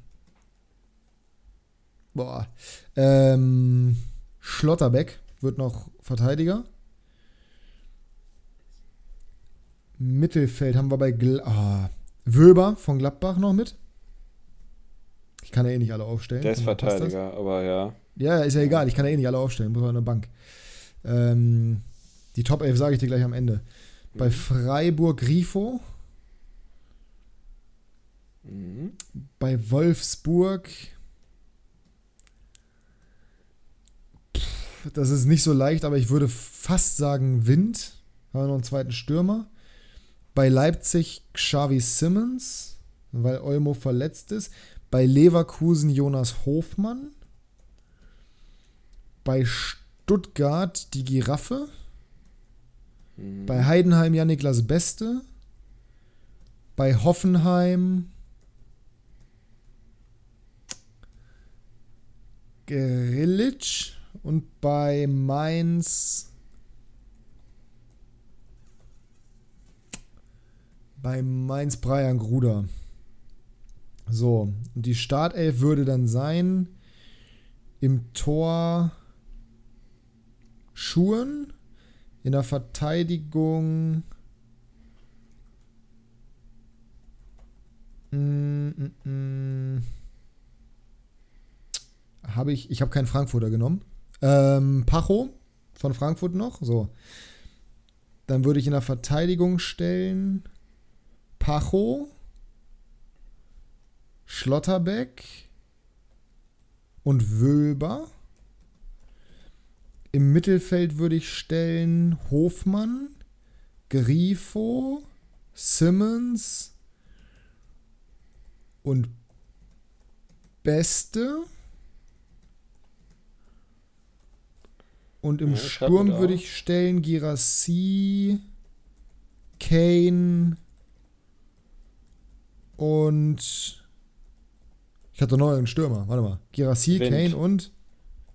Boah. Ähm, Schlotterbeck wird noch Verteidiger. Mittelfeld haben wir bei Gl ah, Wöber von Gladbach noch mit. Ich kann ja eh nicht alle aufstellen. Der ist. Verteidiger, aber ja. Ja, ist ja egal. Ich kann ja eh nicht alle aufstellen. Muss man eine Bank. Ähm, die Top 11 sage ich dir gleich am Ende. Bei Freiburg Grifo. Mhm. Bei Wolfsburg. Pff, Das ist nicht so leicht, aber ich würde fast sagen Wind. Haben wir noch einen zweiten Stürmer. Bei Leipzig Xavi Simmons, weil Olmo verletzt ist. Bei Leverkusen Jonas Hofmann. Bei Stuttgart die Giraffe. Mhm. Bei Heidenheim ja Niklas Beste. Bei Hoffenheim Grillitsch. Und bei Mainz bei Mainz Brian Gruder. So, und die Startelf würde dann sein im Tor Schuhen, in der Verteidigung Mm, mm, mm. habe ich, ich habe keinen Frankfurter genommen. Ähm, Pacho von Frankfurt noch, so. Dann würde ich in der Verteidigung stellen Pacho, Schlotterbeck und Wölber. Im Mittelfeld würde ich stellen Hofmann, Grifo, Simmons und Beste. Und im Ja, Sturm würde ich stellen Girassi, Kane und ich hatte noch einen Stürmer. Warte mal. Girassi. Kane und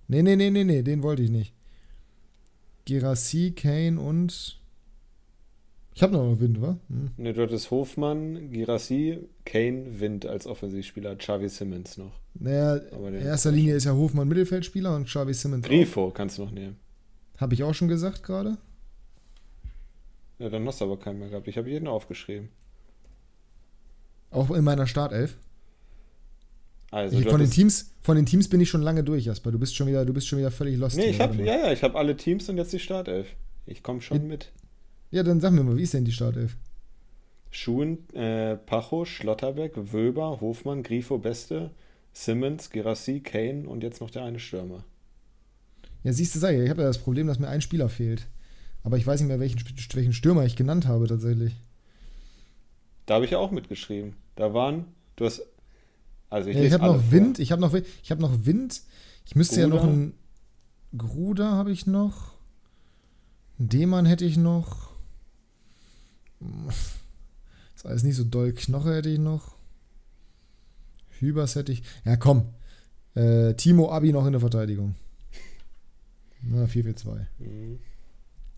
Nee, nee, nee, nee, nee, den wollte ich nicht. Girassi, Kane und ich habe noch einen Wind, wa? Hm. Ne, dort ist Hofmann, Girassi, Kane, Wind als Offensivspieler, Xavi Simmons noch. Naja, in erster Linie ist ja Hofmann Mittelfeldspieler und Xavi Simmons. Grifo kannst du noch nehmen. Habe ich auch schon gesagt gerade. Ja, dann hast du aber keinen mehr gehabt. Ich habe jeden aufgeschrieben. Auch in meiner Startelf. Also, Ich, du von, den Teams, von den Teams bin ich schon lange durch, Jasper. Du bist schon wieder, du bist schon wieder völlig lost. Nee, hier, ich mal. ja, ja, ich habe alle Teams und jetzt die Startelf. Ich komme schon Ja. mit. ja, dann sag mir mal, wie ist denn die Startelf? Schuhen, äh, Pacho, Schlotterbeck, Wöber, Hofmann, Grifo, Beste, Simmons, Girassi, Kane und jetzt noch der eine Stürmer. Ja, siehst du, sag ich, ich habe ja das Problem, dass mir ein Spieler fehlt. Aber ich weiß nicht mehr, welchen, welchen Stürmer ich genannt habe tatsächlich. Da habe ich ja auch mitgeschrieben. Da waren, du hast, also ich Ja, ich habe noch vor. Wind, ich habe noch, ich habe noch Wind. Ich müsste ja noch Gruder. einen Gruder habe ich noch. Demann hätte ich noch. Ist alles nicht so doll. Knoche hätte ich noch. Hübers hätte ich. Ja, komm. Äh, Timo Abi noch in der Verteidigung. Na, 4-4-2. Mhm.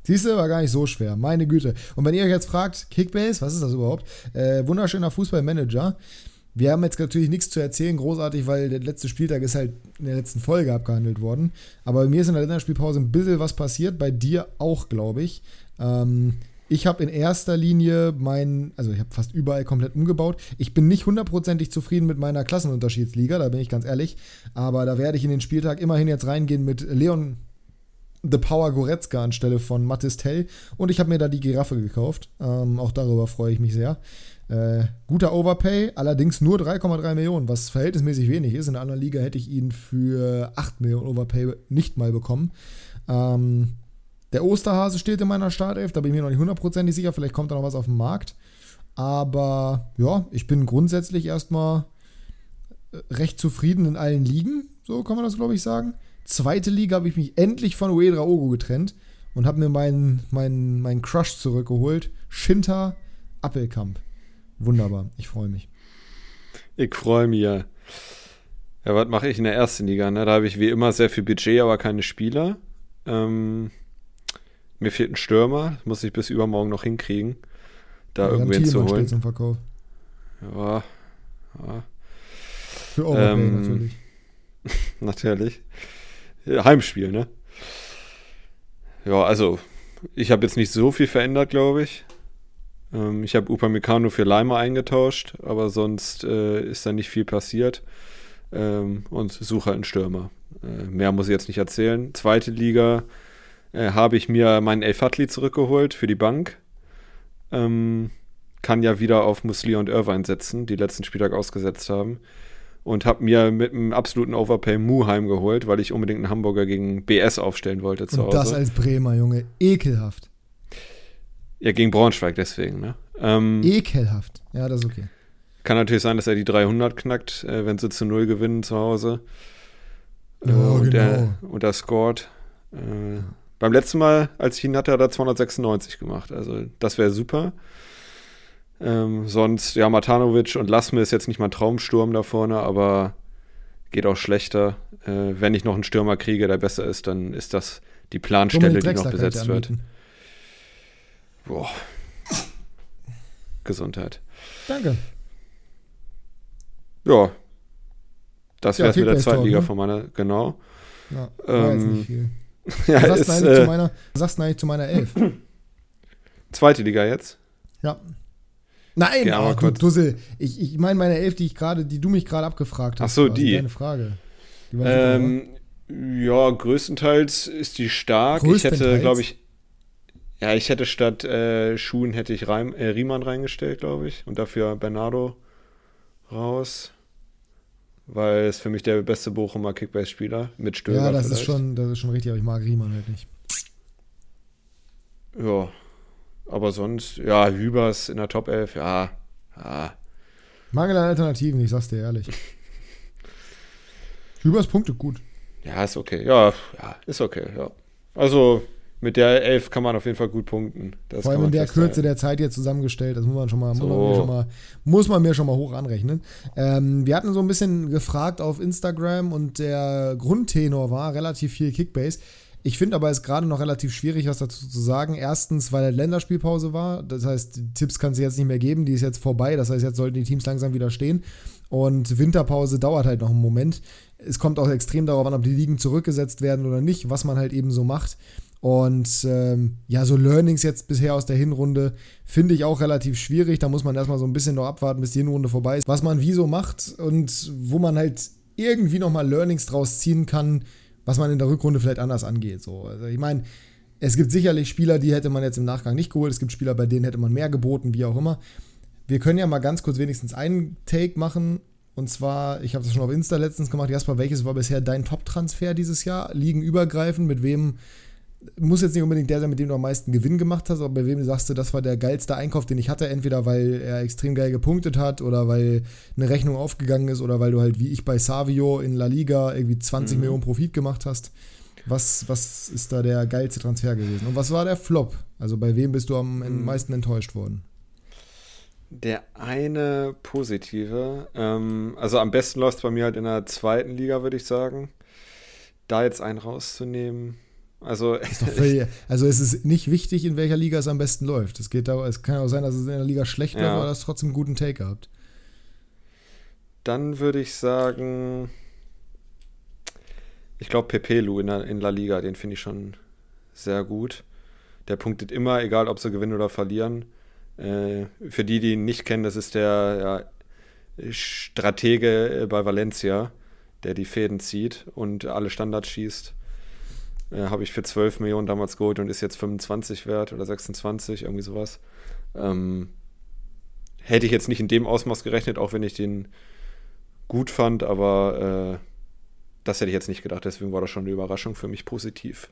Siehst du, war gar nicht so schwer. Meine Güte. Und wenn ihr euch jetzt fragt, Kickbase, was ist das überhaupt? Äh, wunderschöner Fußballmanager. Wir haben jetzt natürlich nichts zu erzählen, großartig, weil der letzte Spieltag ist halt in der letzten Folge abgehandelt worden. Aber bei mir ist in der Länderspielpause ein bisschen was passiert, bei dir auch, glaube ich. Ähm, ich habe in erster Linie mein, also ich habe fast überall komplett umgebaut. Ich bin nicht hundertprozentig zufrieden mit meiner Klassenunterschiedsliga, da bin ich ganz ehrlich. Aber da werde ich in den Spieltag immerhin jetzt reingehen mit Leon The Power Goretzka anstelle von Mathis Tell. Und ich habe mir da die Giraffe gekauft. Ähm, auch darüber freue ich mich sehr. Äh, guter Overpay, allerdings nur 3,3 Millionen, was verhältnismäßig wenig ist. In einer anderen Liga hätte ich ihn für 8 Millionen Overpay nicht mal bekommen. Ähm, der Osterhase steht in meiner Startelf, da bin ich mir noch nicht hundertprozentig sicher. Vielleicht kommt da noch was auf den Markt. Aber ja, ich bin grundsätzlich erstmal äh, recht zufrieden in allen Ligen. So kann man das, glaube ich, sagen. Zweite Liga habe ich mich endlich von Uedra Ogo getrennt. und habe mir meinen mein, mein Crush zurückgeholt. Schinter Appelkamp. Wunderbar, ich freue mich. Ich freue mich ja. Ja, was mache ich in der ersten Liga? Ne? Da habe ich wie immer sehr viel Budget, aber keine Spieler. Ähm, mir fehlt ein Stürmer, das muss ich bis übermorgen noch hinkriegen, da ja, irgendwen zu holen. Zum Verkauf. Ja, ja. Für Overpay ähm, natürlich. natürlich. Heimspiel, ne? Ja, also ich habe jetzt nicht so viel verändert, glaube ich. Ähm, ich habe Upamecano für Leimer eingetauscht, aber sonst äh, ist da nicht viel passiert. Ähm, und suche halt einen Stürmer. Äh, mehr muss ich jetzt nicht erzählen. Zweite Liga äh, habe ich mir meinen El Fatli zurückgeholt für die Bank. Ähm, kann ja wieder auf Musli und Irvine setzen, die letzten Spieltag ausgesetzt haben. Und habe mir mit einem absoluten Overpay Mu heimgeholt, weil ich unbedingt einen Hamburger gegen BS aufstellen wollte zu und das als Bremer, Junge. Ekelhaft. Ja, gegen Braunschweig deswegen, ne? Ähm, Ekelhaft. Ja, das ist okay. Kann natürlich sein, dass er die 300 knackt, äh, wenn sie zu Null gewinnen zu Hause. Äh, ja, und, genau. er, und er scored. Äh, beim letzten Mal, als ich ihn hatte, hat er 296 gemacht. Also das wäre super. Ähm, sonst, ja, Matanovic und Lasme ist jetzt nicht mal ein Traumsturm da vorne, aber geht auch schlechter. Äh, wenn ich noch einen Stürmer kriege, der besser ist, dann ist das die Planstelle, die noch besetzt wird. Boah. Gesundheit. Danke. Ja. Das wäre ja, mit der zweiten Liga ne? von meiner, genau. Ja, ähm, nicht viel. ja, was sagst, ist, äh, meiner, sagst du eigentlich zu meiner Elf? Zweite Liga jetzt? Ja. Nein, ja, oh, du Dussel. Ich, ich meine meine Elf, die ich gerade, die du mich gerade abgefragt hast. Ach so, die. Deine Frage. Die ähm, ja, größtenteils ist die stark. Ich hätte, glaube ich, ja, ich hätte statt äh, Schuhen hätte ich Reim, äh, Riemann reingestellt, glaube ich. Und dafür Bernardo raus. Weil es für mich der beste Bochumer Kickbase-Spieler mit Stöger Ja, das ist, schon, das ist schon richtig, aber ich mag Riemann halt nicht. Ja, aber sonst, ja, Hübers in der Top 11, ja, ja. Mangel an Alternativen, ich sag's dir ehrlich. Hübers Punkte gut. Ja, ist okay. Ja, ja, ist okay, ja. Also, mit der 11 kann man auf jeden Fall gut punkten. Das Vor allem in der Kürze der Zeit jetzt zusammengestellt, das muss man schon mal, so. muss, man mir schon mal muss man mir schon mal hoch anrechnen. Ähm, wir hatten so ein bisschen gefragt auf Instagram und der Grundtenor war relativ viel Kickbase. Ich finde aber, es gerade noch relativ schwierig, was dazu zu sagen. Erstens, weil Länderspielpause war. Das heißt, die Tipps kann es jetzt nicht mehr geben. Die ist jetzt vorbei. Das heißt, jetzt sollten die Teams langsam wieder stehen. Und Winterpause dauert halt noch einen Moment. Es kommt auch extrem darauf an, ob die Ligen zurückgesetzt werden oder nicht, was man halt eben so macht. Und ähm, ja, so Learnings jetzt bisher aus der Hinrunde finde ich auch relativ schwierig. Da muss man erstmal so ein bisschen noch abwarten, bis die Hinrunde vorbei ist. Was man wie so macht und wo man halt irgendwie nochmal Learnings draus ziehen kann, was man in der Rückrunde vielleicht anders angeht. So. Also ich meine, es gibt sicherlich Spieler, die hätte man jetzt im Nachgang nicht geholt. Es gibt Spieler, bei denen hätte man mehr geboten, wie auch immer. Wir können ja mal ganz kurz wenigstens einen Take machen. Und zwar, ich habe das schon auf Insta letztens gemacht. Jasper, welches war bisher dein Top-Transfer dieses Jahr? Liegen übergreifend, mit wem muss jetzt nicht unbedingt der sein, mit dem du am meisten Gewinn gemacht hast, aber bei wem sagst du, das war der geilste Einkauf, den ich hatte, entweder weil er extrem geil gepunktet hat oder weil eine Rechnung aufgegangen ist oder weil du halt wie ich bei Savio in La Liga irgendwie 20 mhm. Millionen Profit gemacht hast. Was, was ist da der geilste Transfer gewesen? Und was war der Flop? Also bei wem bist du am mhm. meisten enttäuscht worden? Der eine positive, ähm, also am besten läuft es bei mir halt in der zweiten Liga, würde ich sagen. Da jetzt einen rauszunehmen, also, völlig, also es ist nicht wichtig, in welcher Liga es am besten läuft. Es, geht da, es kann auch sein, dass es in der Liga schlecht läuft, aber das trotzdem einen guten Take gehabt. Dann würde ich sagen, ich glaube Pepelu in, in La Liga, den finde ich schon sehr gut. Der punktet immer, egal ob sie gewinnen oder verlieren. Äh, für die, die ihn nicht kennen, das ist der ja, Stratege bei Valencia, der die Fäden zieht und alle Standards schießt. Äh, Habe ich für 12 Millionen damals geholt und ist jetzt 25 wert oder 26, irgendwie sowas. Ähm, hätte ich jetzt nicht in dem Ausmaß gerechnet, auch wenn ich den gut fand, aber äh, das hätte ich jetzt nicht gedacht. Deswegen war das schon eine Überraschung für mich positiv.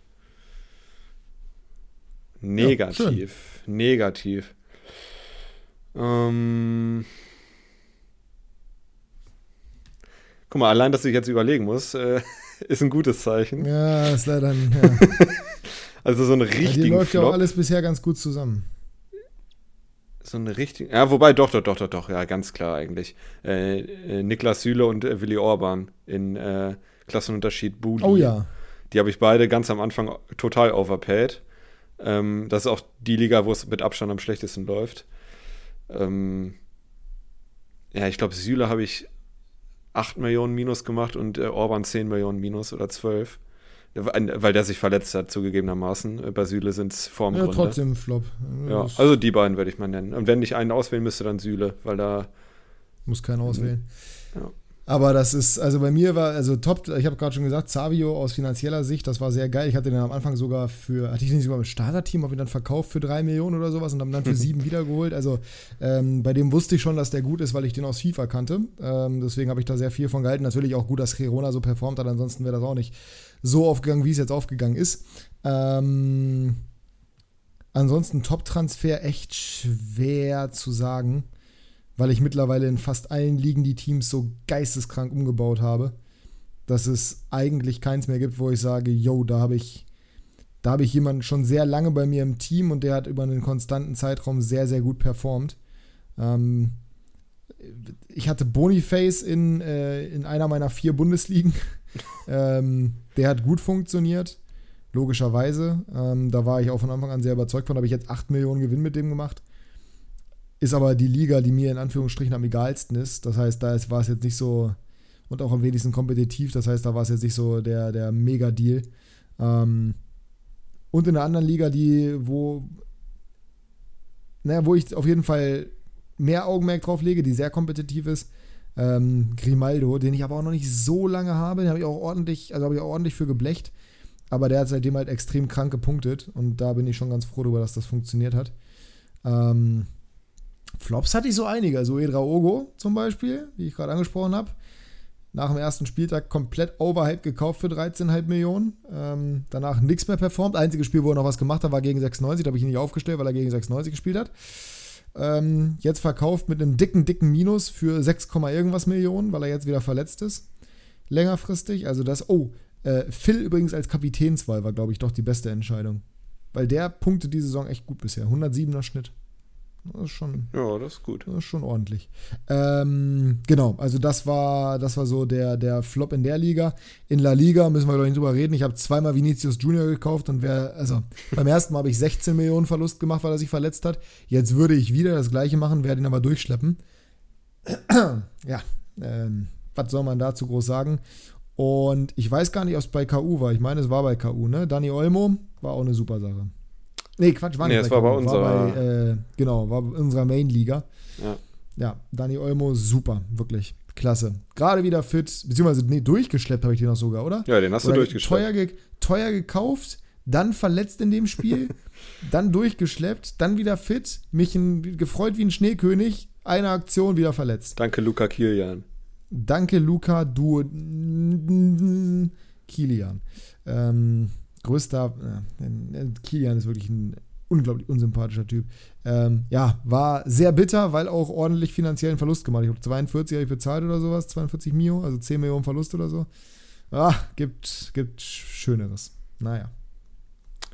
Negativ. Ja, negativ. Ähm, guck mal, allein, dass ich jetzt überlegen muss, äh, ist ein gutes Zeichen. Ja, ist leider ein, ja. Also so eine Bei dir richtigen läuft ja auch Flop. alles bisher ganz gut zusammen. So eine richtige. Ja, wobei, doch, doch, doch, doch, doch, ja, ganz klar eigentlich. Äh, äh, Niklas Süle und äh, Willi Orban in äh, Klassenunterschied Budi. Oh ja. Die habe ich beide ganz am Anfang total overpaid. Ähm, das ist auch die Liga, wo es mit Abstand am schlechtesten läuft. Ähm, ja, ich glaube, Süle habe ich 8 Millionen Minus gemacht und äh, Orban 10 Millionen Minus oder 12. Weil der sich verletzt hat, zugegebenermaßen. Äh, Bei Süle sind es ja Formgründe. trotzdem ein Flop. Ja, also die beiden würde ich mal nennen. Und wenn ich einen auswählen müsste, dann Süle, weil da. muss keiner auswählen. Ja. Aber das ist, also bei mir war, also top, ich habe gerade schon gesagt, Savio aus finanzieller Sicht, das war sehr geil. Ich hatte den am Anfang sogar für, hatte ich den nicht sogar im Starterteam, habe ihn dann verkauft für drei Millionen oder sowas und haben dann für sieben wiedergeholt. Also ähm, bei dem wusste ich schon, dass der gut ist, weil ich den aus FIFA kannte. Ähm, deswegen habe ich da sehr viel von gehalten. Natürlich auch gut, dass Girona so performt hat, ansonsten wäre das auch nicht so aufgegangen, wie es jetzt aufgegangen ist. Ähm, ansonsten Top-Transfer echt schwer zu sagen weil ich mittlerweile in fast allen Ligen die Teams so geisteskrank umgebaut habe, dass es eigentlich keins mehr gibt, wo ich sage, yo, da habe ich, da habe ich jemanden schon sehr lange bei mir im Team und der hat über einen konstanten Zeitraum sehr, sehr gut performt. Ähm, ich hatte Boniface in, äh, in einer meiner vier Bundesligen. ähm, der hat gut funktioniert, logischerweise. Ähm, da war ich auch von Anfang an sehr überzeugt von. Da habe ich jetzt 8 Millionen Gewinn mit dem gemacht ist aber die Liga, die mir in Anführungsstrichen am egalsten ist. Das heißt, da war es jetzt nicht so und auch am wenigsten kompetitiv. Das heißt, da war es jetzt nicht so der, der Mega-Deal. Ähm, und in einer anderen Liga, die, wo, naja, wo ich auf jeden Fall mehr Augenmerk drauf lege, die sehr kompetitiv ist, ähm, Grimaldo, den ich aber auch noch nicht so lange habe, den habe ich auch ordentlich, also habe ich auch ordentlich für geblecht. Aber der hat seitdem halt extrem krank gepunktet und da bin ich schon ganz froh darüber, dass das funktioniert hat. Ähm, Flops hatte ich so einige. Also Edra Ogo zum Beispiel, wie ich gerade angesprochen habe. Nach dem ersten Spieltag komplett overhyped gekauft für 13,5 Millionen. Ähm, danach nichts mehr performt. Einziges Spiel, wo er noch was gemacht hat, war gegen 96. Da habe ich ihn nicht aufgestellt, weil er gegen 96 gespielt hat. Ähm, jetzt verkauft mit einem dicken, dicken Minus für 6, irgendwas Millionen, weil er jetzt wieder verletzt ist. Längerfristig. Also das. Oh, äh, Phil übrigens als Kapitänswahl war, glaube ich, doch die beste Entscheidung. Weil der punktet die Saison echt gut bisher. 107er Schnitt. Das ist schon, Ja, das ist gut. das ist schon ordentlich. Ähm, genau, also das war, das war so der, der Flop in der Liga. In La Liga müssen wir, ich, nicht drüber reden. Ich habe zweimal Vinicius Junior gekauft und wer, also beim ersten Mal habe ich 16 Millionen Verlust gemacht, weil er sich verletzt hat. Jetzt würde ich wieder das gleiche machen, werde ihn aber durchschleppen. ja, ähm, was soll man dazu groß sagen? Und ich weiß gar nicht, ob es bei KU war. Ich meine, es war bei KU, ne? Dani Olmo war auch eine super Sache. Nee, Quatsch, war Nee, nicht es war bei unserer- bei, äh, genau, war bei unserer Main-Liga. Ja. Ja, Dani Olmo, super, wirklich. Klasse. Gerade wieder fit, beziehungsweise, nee, durchgeschleppt habe ich den noch sogar, oder? Ja, den hast du Oder durchgeschleppt. Teuer, ge teuer gekauft, dann verletzt in dem Spiel, dann durchgeschleppt, dann wieder fit, mich ein, gefreut wie ein Schneekönig, eine Aktion wieder verletzt. Danke, Luca Kilian. Danke, Luca, du Kilian. Ähm, größter, äh, Kilian ist wirklich ein unglaublich unsympathischer Typ. Ähm, ja, war sehr bitter, weil auch ordentlich finanziellen Verlust gemacht. Ich glaube, 42 habe ich bezahlt oder sowas, 42 Mio, also 10 Millionen Verlust oder so. Ah, gibt, gibt Schöneres. Naja.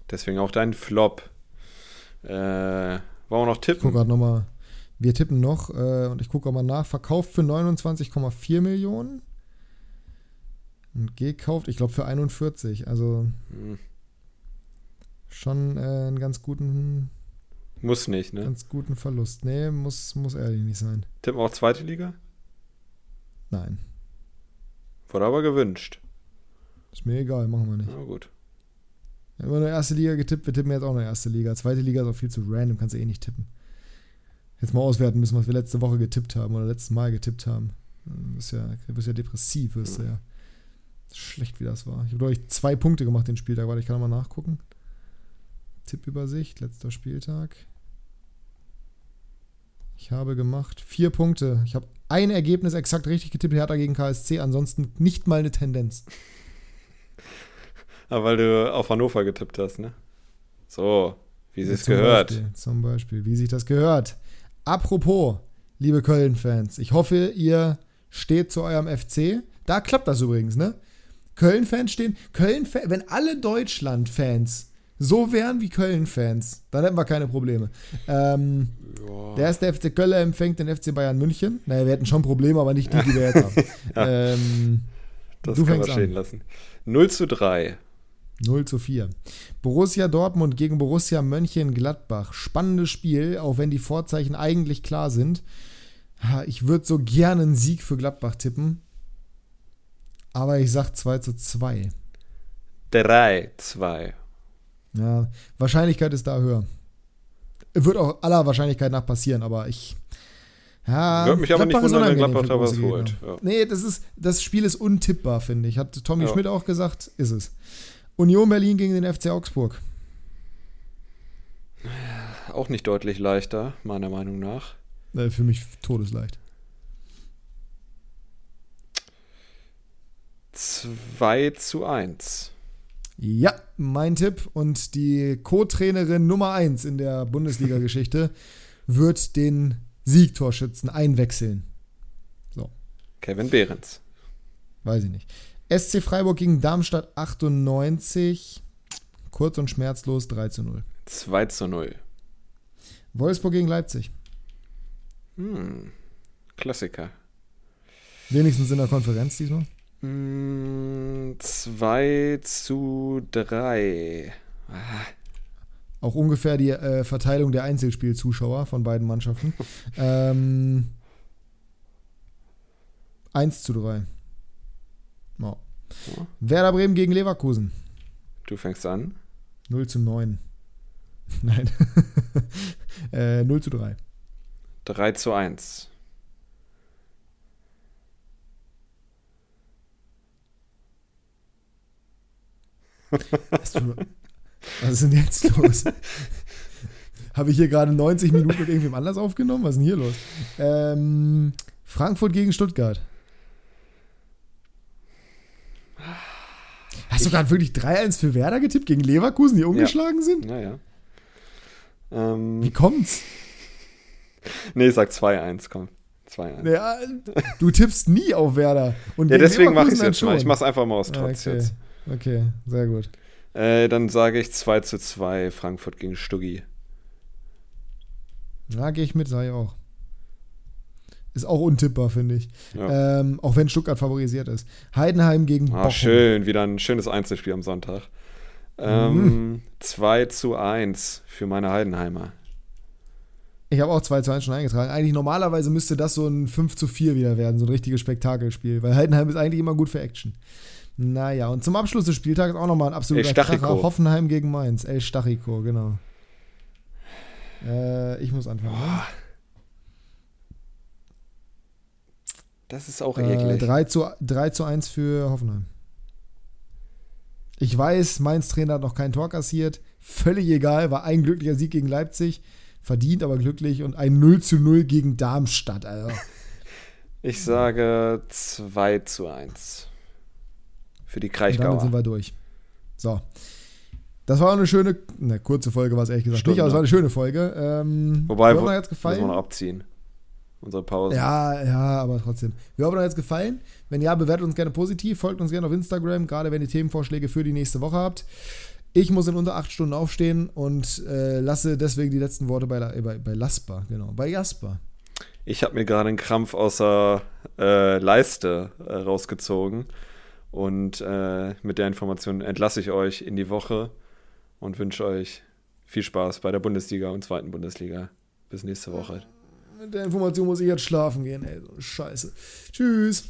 Deswegen auch dein Flop. Äh, wollen wir noch Ich gucke tippen? gerade nochmal. Wir tippen noch äh, und ich gucke mal nach. Verkauft für 29,4 Millionen. Und gekauft, ich glaube, für 41. Also Hm, schon äh, einen ganz guten, Muss nicht, ne? ganz guten Verlust. Nee, muss, muss ehrlich nicht sein. Tippen wir auch zweite Liga? Nein. Wurde aber gewünscht. Ist mir egal, machen wir nicht. Na gut. Wir haben nur erste Liga getippt, wir tippen jetzt auch noch erste Liga. Zweite Liga ist auch viel zu random, kannst du eh nicht tippen. Jetzt mal auswerten müssen, was wir letzte Woche getippt haben oder letztes Mal getippt haben. Du bist ja, du bist ja depressiv, wirst du ja. Schlecht, wie das war. Ich habe, glaube ich, zwei Punkte gemacht den Spieltag. Warte, ich kann mal nachgucken. Tippübersicht, letzter Spieltag. Ich habe gemacht vier Punkte. Ich habe ein Ergebnis exakt richtig getippt, Hertha gegen KSC, ansonsten nicht mal eine Tendenz. Aber weil du auf Hannover getippt hast, ne? So, wie es Zum gehört. Beispiel, zum Beispiel, wie sich das gehört. Apropos, liebe Köln-Fans, ich hoffe, ihr steht zu eurem FC. Da klappt das übrigens, ne? Köln-Fans stehen. Köln wenn alle Deutschland-Fans so wären wie Köln-Fans, dann hätten wir keine Probleme. Ähm, der erste FC Köln empfängt den FC Bayern München. Naja, wir hätten schon Probleme, aber nicht die, die wir jetzt haben. ähm, Das Du kann fängst man stehen an. lassen. 0 zu 3. 0 zu 4. Borussia Dortmund gegen Borussia Mönchengladbach. Spannendes Spiel, auch wenn die Vorzeichen eigentlich klar sind. Ich würde so gerne einen Sieg für Gladbach tippen. Aber ich sag 2 zu 2. 3 2. Ja, Wahrscheinlichkeit ist da höher. Wird auch aller Wahrscheinlichkeit nach passieren, aber ich. Ja, Würde mich aber nicht Gladbach wundern, wenn Gladbach da was holt. Gegner. Ja. Nee, das, ist, das Spiel ist untippbar, finde ich. Hat Tommy Ja. Schmidt auch gesagt, ist es. Union Berlin gegen den FC Augsburg. Auch nicht deutlich leichter, meiner Meinung nach. Äh, für mich todesleicht. 2 zu 1. Ja, mein Tipp und die Co-Trainerin Nummer 1 in der Bundesliga-Geschichte wird den Siegtorschützen einwechseln. Kevin Behrens. Weiß ich nicht. SC Freiburg gegen Darmstadt 98. Kurz und schmerzlos 3 zu 0. 2 zu 0. Wolfsburg gegen Leipzig. Hm. Klassiker. Wenigstens in der Konferenz diesmal. 2 zu 3. Auch ungefähr die äh, Verteilung der Einzelspielzuschauer von beiden Mannschaften. ähm, 1 zu 3. Ja. Ja. Werder Bremen gegen Leverkusen. Du fängst an. 0 zu 9. Nein. äh, 0 zu 3. 3 zu 1. Was ist denn jetzt los? Habe ich hier gerade 90 Minuten mit irgendwem anders aufgenommen? Was ist denn hier los? Ähm, Frankfurt gegen Stuttgart. Hast du gerade wirklich 3-1 für Werder getippt gegen Leverkusen, die ungeschlagen sind? Naja. Ähm, Wie kommt's? nee, sag 2-1, komm. 2-1. Ja, du tippst nie auf Werder. Und Ja, deswegen mache ich es jetzt mal. dann Ich schon. mache es einfach mal aus Ah, Trotz okay. jetzt. Okay, sehr gut. Äh, dann sage ich 2 zu 2 Frankfurt gegen Stuggi. Ja, gehe ich mit, sage ich auch. Ist auch untippbar, finde ich. Ja. Ähm, auch wenn Stuttgart favorisiert ist. Heidenheim gegen Ah, Bochum. schön, wieder ein schönes Einzelspiel am Sonntag. Ähm, 2 zu 1 für meine Heidenheimer. Ich habe auch 2 zu 1 schon eingetragen. Eigentlich normalerweise müsste das so ein 5 zu 4 wieder werden, so ein richtiges Spektakelspiel, weil Heidenheim ist eigentlich immer gut für Action. Naja, und zum Abschluss des Spieltags auch nochmal ein absoluter. Kracher. Hoffenheim gegen Mainz. El Stachico, genau. Äh, ich muss anfangen. ne? Das ist auch Äh, eklig. 3, zu, 3 zu 1 für Hoffenheim. Ich weiß, Mainz Trainer hat noch kein Tor kassiert. Völlig egal, war ein glücklicher Sieg gegen Leipzig. Verdient, aber glücklich. Und ein 0 zu 0 gegen Darmstadt. Also. Ich sage 2 zu 1 für die Und damit sind Kraichgauer. wir durch. So. Das war eine schöne, eine kurze Folge war es ehrlich gesagt Stunde. nicht, aber es war eine schöne Folge. Ähm, Wobei, wir wo, jetzt muss man noch gefallen. abziehen. Unsere Pause. Ja, ja, aber trotzdem. Wir hoffen, euch jetzt gefallen. Wenn ja, bewertet uns gerne positiv, folgt uns gerne auf Instagram, gerade wenn ihr Themenvorschläge für die nächste Woche habt. Ich muss in unter acht Stunden aufstehen und äh, lasse deswegen die letzten Worte bei, äh, bei, bei Lasper, genau, bei Jasper. Ich habe mir gerade einen Krampf aus der äh, Leiste äh, rausgezogen. Und äh, mit der Information entlasse ich euch in die Woche und wünsche euch viel Spaß bei der Bundesliga und zweiten Bundesliga. Bis nächste Woche. Mit der Information muss ich jetzt schlafen gehen, ey, so Scheiße. Tschüss.